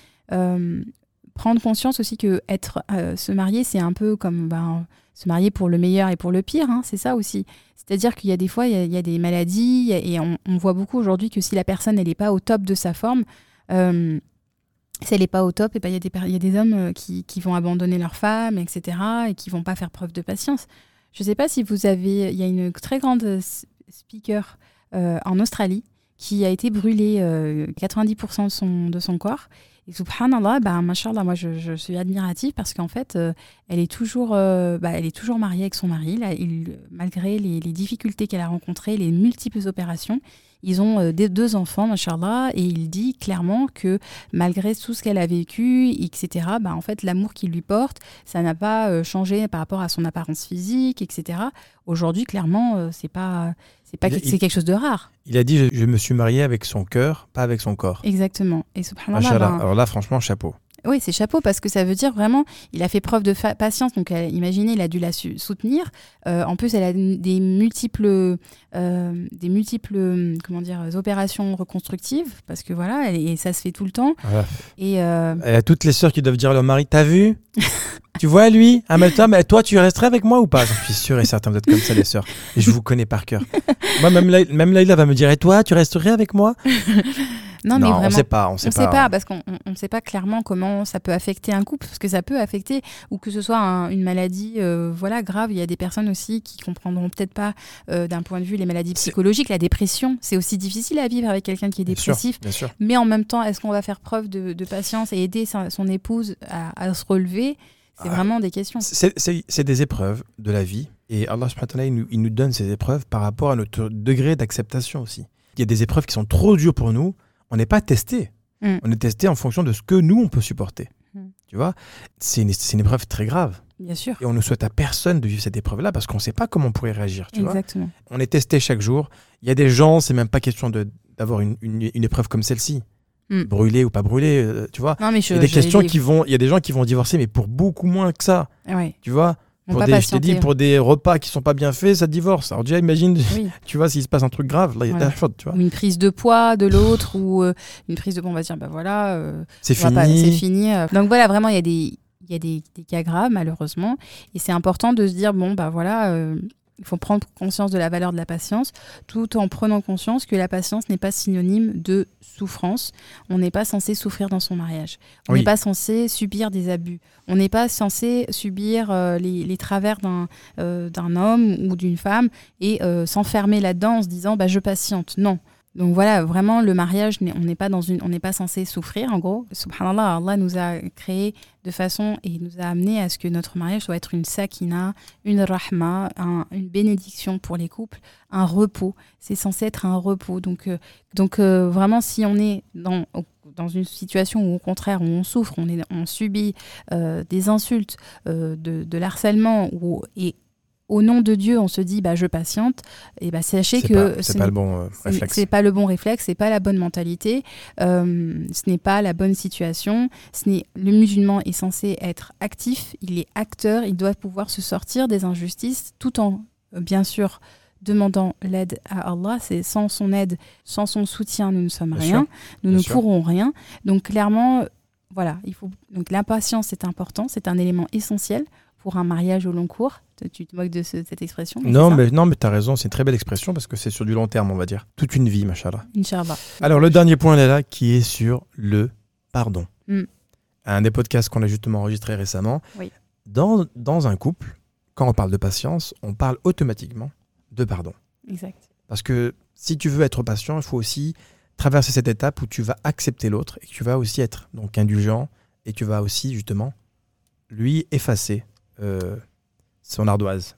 prendre conscience aussi que être, euh, se marier, c'est un peu comme ben, se marier pour le meilleur et pour le pire, hein, c'est ça aussi. C'est-à-dire qu'il y a des fois, il y a, y des maladies, et on, voit beaucoup aujourd'hui que si la personne n'est pas au top de sa forme, euh, si elle n'est pas au top, et ben, il y, a des per- il y a des hommes euh, qui, qui vont abandonner leur femme, etc., et qui vont pas faire preuve de patience. Je ne sais pas si vous avez... Il y a une très grande speaker euh, en Australie qui a été brûlée euh, 90% de son, de son corps. Et subhanallah, bah, mashallah, moi je, suis admirative parce qu'en fait, euh, elle, est toujours, euh, bah, elle est toujours mariée avec son mari. Là, malgré les, les difficultés qu'elle a rencontrées, les multiples opérations, ils ont euh, des, deux enfants, mashallah, et il dit clairement que malgré tout ce qu'elle a vécu, etc., bah, en fait, l'amour qu'il lui porte, ça n'a pas euh, changé par rapport à son apparence physique, etc. Aujourd'hui, clairement, euh, c'est pas, c'est pas, c'est quelque chose de rare. Il a dit je, je me suis marié avec son cœur, pas avec son corps. Exactement. Et subhanallah, Machallah. ben, Alors là, franchement, chapeau. Oui, c'est chapeau parce que ça veut dire vraiment, il a fait preuve de patience. Donc, euh, imaginez, il a dû la soutenir. Euh, en plus, elle a des multiples, euh, des multiples, euh, comment dire, opérations reconstructives parce que voilà, elle- et ça se fait tout le temps. Voilà. Et euh, Elle a toutes les sœurs qui doivent dire à leur mari T'as vu? Tu vois lui Ah, mais toi, mais toi, tu resterais avec moi ou pas? J'en suis sûr et certain, vous êtes comme ça, les sœurs. Et je vous connais par cœur. Moi, même, Laï- même Laïla va me dire Et toi, tu resterais avec moi? Non, mais on vraiment. sait pas. On sait on pas. sait pas parce qu'on on- on sait pas clairement comment ça peut affecter un couple parce que ça peut affecter ou que ce soit un- une maladie euh, voilà grave il y a des personnes aussi qui comprendront peut-être pas euh, d'un point de vue les maladies psychologiques la dépression c'est aussi difficile à vivre avec quelqu'un qui est Bien sûr, dépressif bien sûr. mais en même temps est-ce qu'on va faire preuve de, de patience et aider sa- son épouse à, à se relever? C'est Ah. vraiment des questions C'est- des épreuves de la vie et Allah subhanahu nous, il nous donne ces épreuves par rapport à notre degré d'acceptation aussi. Il y a des épreuves qui sont trop dures pour nous, on n'est pas testé. Mm. On est testé en fonction de ce que nous, on peut supporter. Mm. Tu vois? C'est une, épreuve très grave. bien sûr Et on ne souhaite à personne de vivre cette épreuve-là parce qu'on ne sait pas comment on pourrait réagir. Tu vois? Exactement on est testé chaque jour. Il y a des gens, c'est même pas question d'avoir une, une- une épreuve comme celle-ci. Mm. Brûlé ou pas brûlé, euh, tu vois? Non mais je, Il y a des questions qui vont, il y a des gens qui vont divorcer, mais pour beaucoup moins que ça, ouais tu vois? Pour des, je t'ai dit, pour des repas qui sont pas bien faits, ça divorce. Alors déjà, imagine, oui. tu vois, s'il se passe un truc grave, là, il y a de la faute, tu vois. une prise de poids de l'autre ou euh, une prise de poids on va dire bah voilà euh, C'est fini. C'est fini. euh. Donc voilà, vraiment, il y a des, il y a des, des cas graves, malheureusement. Et c'est important de se dire, bon, bah voilà, euh, il faut prendre conscience de la valeur de la patience, tout en prenant conscience que la patience n'est pas synonyme de souffrance. On n'est pas censé souffrir dans son mariage. On Oui. n'est pas censé subir des abus. On n'est pas censé subir euh, les, les travers d'un euh, d'un homme ou d'une femme et euh, s'enfermer là-dedans en se disant, bah, je patiente. Non. Donc voilà, vraiment, le mariage, on n'est pas pas censé souffrir. En gros, subhanallah, Allah nous a créé de façon et nous a amené à ce que notre mariage soit être une sakina, une rahma, un- une bénédiction pour les couples, un repos. C'est censé être un repos. Donc, euh, donc euh, vraiment, si on est dans dans une situation où au contraire où on souffre, on, est, on subit euh, des insultes, de, de l'harcèlement, et au nom de Dieu, on se dit bah, je patiente, et bah, sachez que pas, c'est ce pas n'est- le bon euh, réflexe. C'est pas le bon réflexe, c'est pas la bonne mentalité, euh, ce n'est pas la bonne situation. Ce n'est le musulman est censé être actif, il est acteur, il doit pouvoir se sortir des injustices, tout en euh, bien sûr demandant l'aide à Allah. C'est sans son aide, sans son soutien, nous ne sommes Bien rien, sûr, nous bien ne sûr. pourrons rien. Donc clairement, euh, voilà, il faut donc l'impatience c'est important, c'est un élément essentiel pour un mariage au long cours. Tu- te moques de ce- cette expression mais Non, mais, non, mais tu as raison, c'est une très belle expression parce que c'est sur du long terme, on va dire. Toute une vie, machallah. Inch'Allah. Alors, le dernier point, là, là, qui est sur le pardon. Mm. Un des podcasts qu'on a justement enregistré récemment. Oui. Dans, dans un couple, quand on parle de patience, on parle automatiquement de pardon. Exact. Parce que si tu veux être patient, il faut aussi traverser cette étape où tu vas accepter l'autre et que tu vas aussi être donc indulgent et tu vas aussi justement lui effacer son ardoise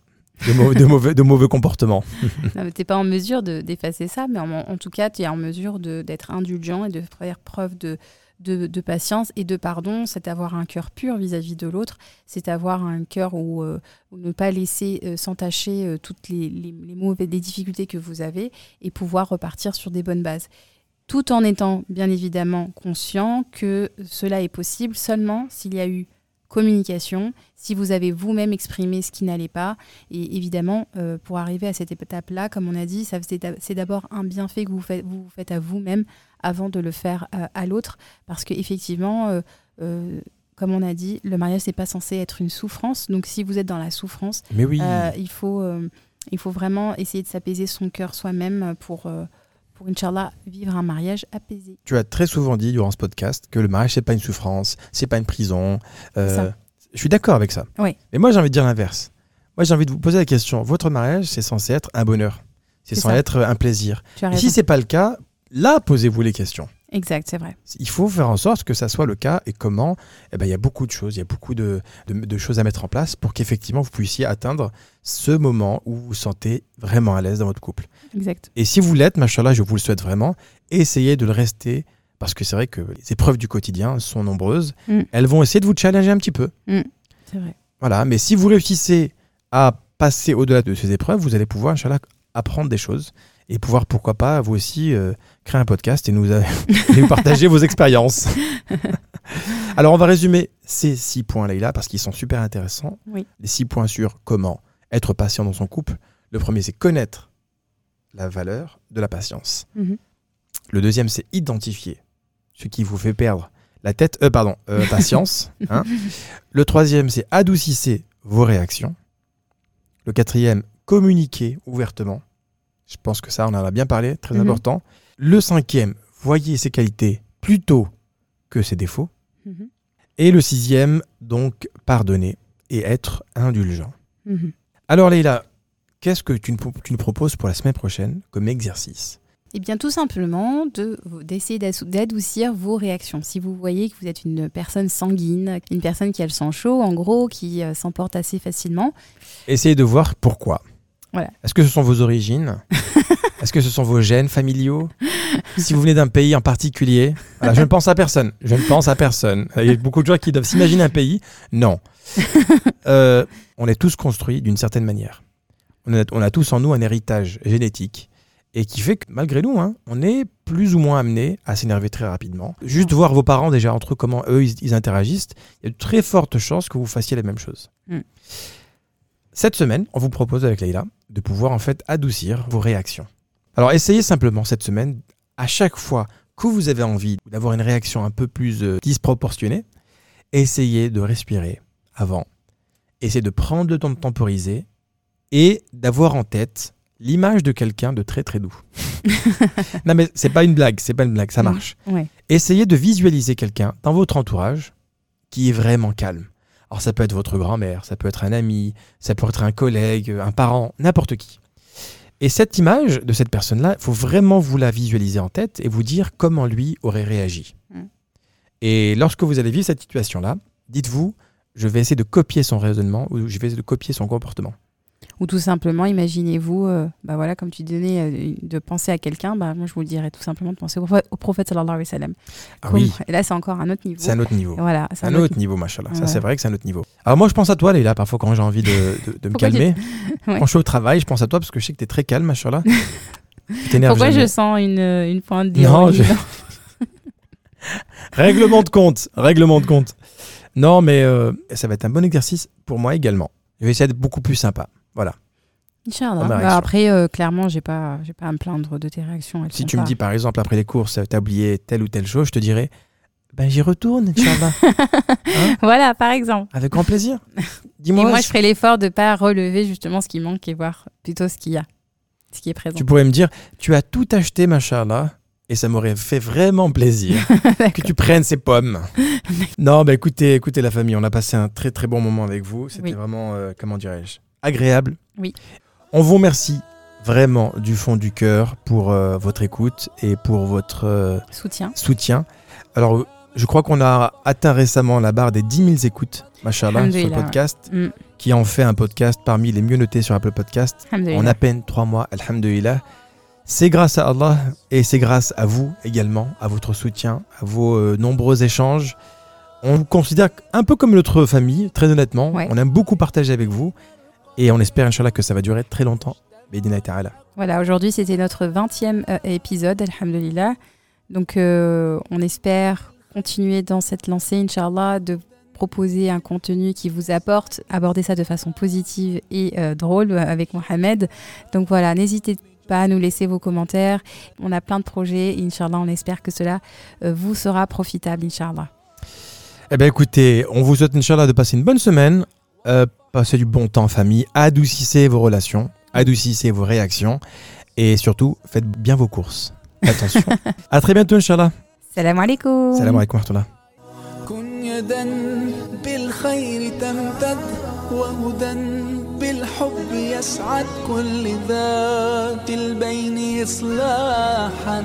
de, mau- de mauvais, de mauvais comportements. Tu n'es pas en mesure de- d'effacer ça, mais en, en tout cas, tu es en mesure d'être indulgent et de faire preuve de, de, patience et de pardon. C'est avoir un cœur pur vis-à-vis de l'autre. C'est avoir un cœur où, euh, ne pas laisser euh, s'entacher euh, toutes les, les mauvais, les difficultés que vous avez et pouvoir repartir sur des bonnes bases. Tout en étant bien évidemment conscient que cela est possible seulement s'il y a eu communication, si vous avez vous-même exprimé ce qui n'allait pas, et évidemment, euh, pour arriver à cette étape-là, comme on a dit, c'est d'a- c'est d'abord un bienfait que vous faites, vous faites à vous-même avant de le faire euh, à l'autre. Parce qu'effectivement, euh, comme on a dit, le mariage c'est pas censé être une souffrance. Donc si vous êtes dans la souffrance, Mais oui. il faut il faut vraiment essayer de s'apaiser son cœur soi-même pour pour Inch'Allah vivre un mariage apaisé. Tu as très souvent dit durant ce podcast que le mariage c'est pas une souffrance, c'est pas une prison. Euh, je suis d'accord avec ça. Oui. Mais moi j'ai envie de dire l'inverse. Moi j'ai envie de vous poser la question. Votre mariage c'est censé être un bonheur. C'est censé ça. être un plaisir. Et si c'est pas le cas, là posez-vous les questions. Exact, c'est vrai. Il faut faire en sorte que ça soit le cas et comment Eh ben, il y a beaucoup de choses, il y a beaucoup de, de- de choses à mettre en place pour qu'effectivement vous puissiez atteindre ce moment où vous vous sentez vraiment à l'aise dans votre couple. Exact. Et si vous l'êtes, machallah, je vous le souhaite vraiment, essayez de le rester parce que c'est vrai que les épreuves du quotidien sont nombreuses. Mm. Elles vont essayer de vous challenger un petit peu. C'est vrai. Voilà, mais si vous réussissez à passer au-delà de ces épreuves, vous allez pouvoir, inchallah, apprendre des choses et pouvoir, pourquoi pas, vous aussi euh, créer un podcast et nous, et nous partager vos expériences. Alors, on va résumer ces six points, Leïla, parce qu'ils sont super intéressants. Oui. Les six points sur comment être patient dans son couple. Le premier, c'est connaître la valeur de la patience. Mhm. Le deuxième, c'est identifier ce qui vous fait perdre la tête, euh, pardon, euh, patience. hein. Le troisième, c'est adoucissez vos réactions. Le quatrième, communiquez ouvertement. Je pense que ça, on en a bien parlé, très Mhm. important. Le cinquième, voyez ses qualités plutôt que ses défauts. Mhm. Et le sixième, donc, pardonner et être indulgent. Mhm. Alors, Leïla, qu'est-ce que tu nous, tu nous proposes pour la semaine prochaine comme exercice? Eh bien, tout simplement, de- d'essayer d'adoucir vos réactions. Si vous voyez que vous êtes une personne sanguine, une personne qui a le sang chaud, en gros, qui euh, s'emporte assez facilement, Essayez de voir pourquoi. Voilà. Est-ce que ce sont vos origines? Est-ce que ce sont vos gènes familiaux Si vous venez d'un pays en particulier Voilà, Je ne pense à personne. Je ne pense à personne. Il y a beaucoup de gens qui doivent s'imaginer un pays. Non. Euh, on est tous construits d'une certaine manière. On a, on a tous en nous un héritage génétique et qui fait que malgré nous, hein, on est plus ou moins amené à s'énerver très rapidement. Juste voir vos parents déjà entre eux, comment eux ils, ils interagissent, il y a de très fortes chances que vous fassiez la même chose. Mm. Cette semaine, on vous propose avec Leïla de pouvoir en fait adoucir vos réactions. Alors essayez simplement cette semaine, à chaque fois que vous avez envie d'avoir une réaction un peu plus euh, disproportionnée, essayez de respirer avant. Essayez de prendre le temps de temporiser et d'avoir en tête l'image de quelqu'un de très très doux. non mais c'est pas une blague, c'est pas une blague, ça marche. ouais. Essayez de visualiser quelqu'un dans votre entourage qui est vraiment calme. Alors ça peut être votre grand-mère, ça peut être un ami, ça peut être un collègue, un parent, n'importe qui. Et cette image de cette personne-là, il faut vraiment vous la visualiser en tête et vous dire comment lui aurait réagi. Mm. Et lorsque vous allez vivre cette situation-là, dites-vous, je vais essayer de copier son raisonnement ou je vais essayer de copier son comportement. Ou tout simplement, imaginez-vous, euh, bah voilà, comme tu donnais, euh, de penser à quelqu'un, bah moi je vous le dirais tout simplement de penser au, prophète- au prophète sallallahu alayhi wa sallam. Ah oui, Et là, c'est encore un autre niveau. c'est un autre niveau. Voilà, c'est un autre niveau, machallah. Ça, c'est vrai que c'est un autre niveau. Alors, moi, je pense à toi, Léla, parfois, quand j'ai envie de, de- de me tu- calmer. Ouais. Quand je suis au travail, je pense à toi parce que je sais que tu es très calme, machallah. Pourquoi jamais. je sens une, une pointe Non, d'ironie je- Règlement de compte. Règlement de compte. Non, mais euh, ça va être un bon exercice pour moi également. Je vais essayer d'être beaucoup plus sympa. Voilà. Bah, après, euh, clairement, j'ai pas, j'ai pas à me plaindre de tes réactions. Si tu me dis, par exemple, après les courses, tu as oublié telle ou telle chose, je te dirais, ben j'y retourne, Inch'Allah. Voilà, par exemple. Avec grand plaisir. Et Dis-moi, moi, je ferai l'effort de pas relever justement ce qui manque et voir plutôt ce qu'il y a, ce qui est présent. tu pourrais me dire, tu as tout acheté, machallah, et ça m'aurait fait vraiment plaisir. que tu prennes ces pommes. non, bah écoutez, écoutez la famille, on a passé un très très bon moment avec vous. C'était Oui. vraiment, euh, comment dirais-je, agréable. Oui. On vous remercie vraiment du fond du cœur pour euh, votre écoute et pour votre euh, Soutien. soutien. Alors, je crois qu'on a atteint récemment la barre des 10 000 écoutes, machallah, sur le podcast, Mm. qui en fait un podcast parmi les mieux notés sur Apple Podcast Alhamdulillah. en à peine trois mois, alhamdulillah. C'est grâce à Allah et c'est grâce à vous également, à votre soutien, à vos euh, nombreux échanges. On vous considère un peu comme notre famille, très honnêtement. Ouais. On aime beaucoup partager avec vous et on espère, Inch'Allah, que ça va durer très longtemps. Voilà, aujourd'hui c'était notre 20e euh, épisode, Alhamdulillah. Donc euh, on espère continuer dans cette lancée, Inch'Allah, de proposer un contenu qui vous apporte, aborder ça de façon positive et euh, drôle avec Mohamed. Donc voilà, n'hésitez pas à nous laisser vos commentaires. On a plein de projets, et Inch'Allah, on espère que cela euh, vous sera profitable, Inch'Allah. Eh bien écoutez, on vous souhaite Inch'Allah de passer une bonne semaine, euh, passez du bon temps en famille, adoucissez vos relations, adoucissez vos réactions et surtout faites bien vos courses. Attention. à très bientôt Inch'Allah. Salam alaikum. Salam alaikum wa rahmatullah. كن يدا بالخير تمتد وهدى بالحب يسعد كل ذات البين إصلاحا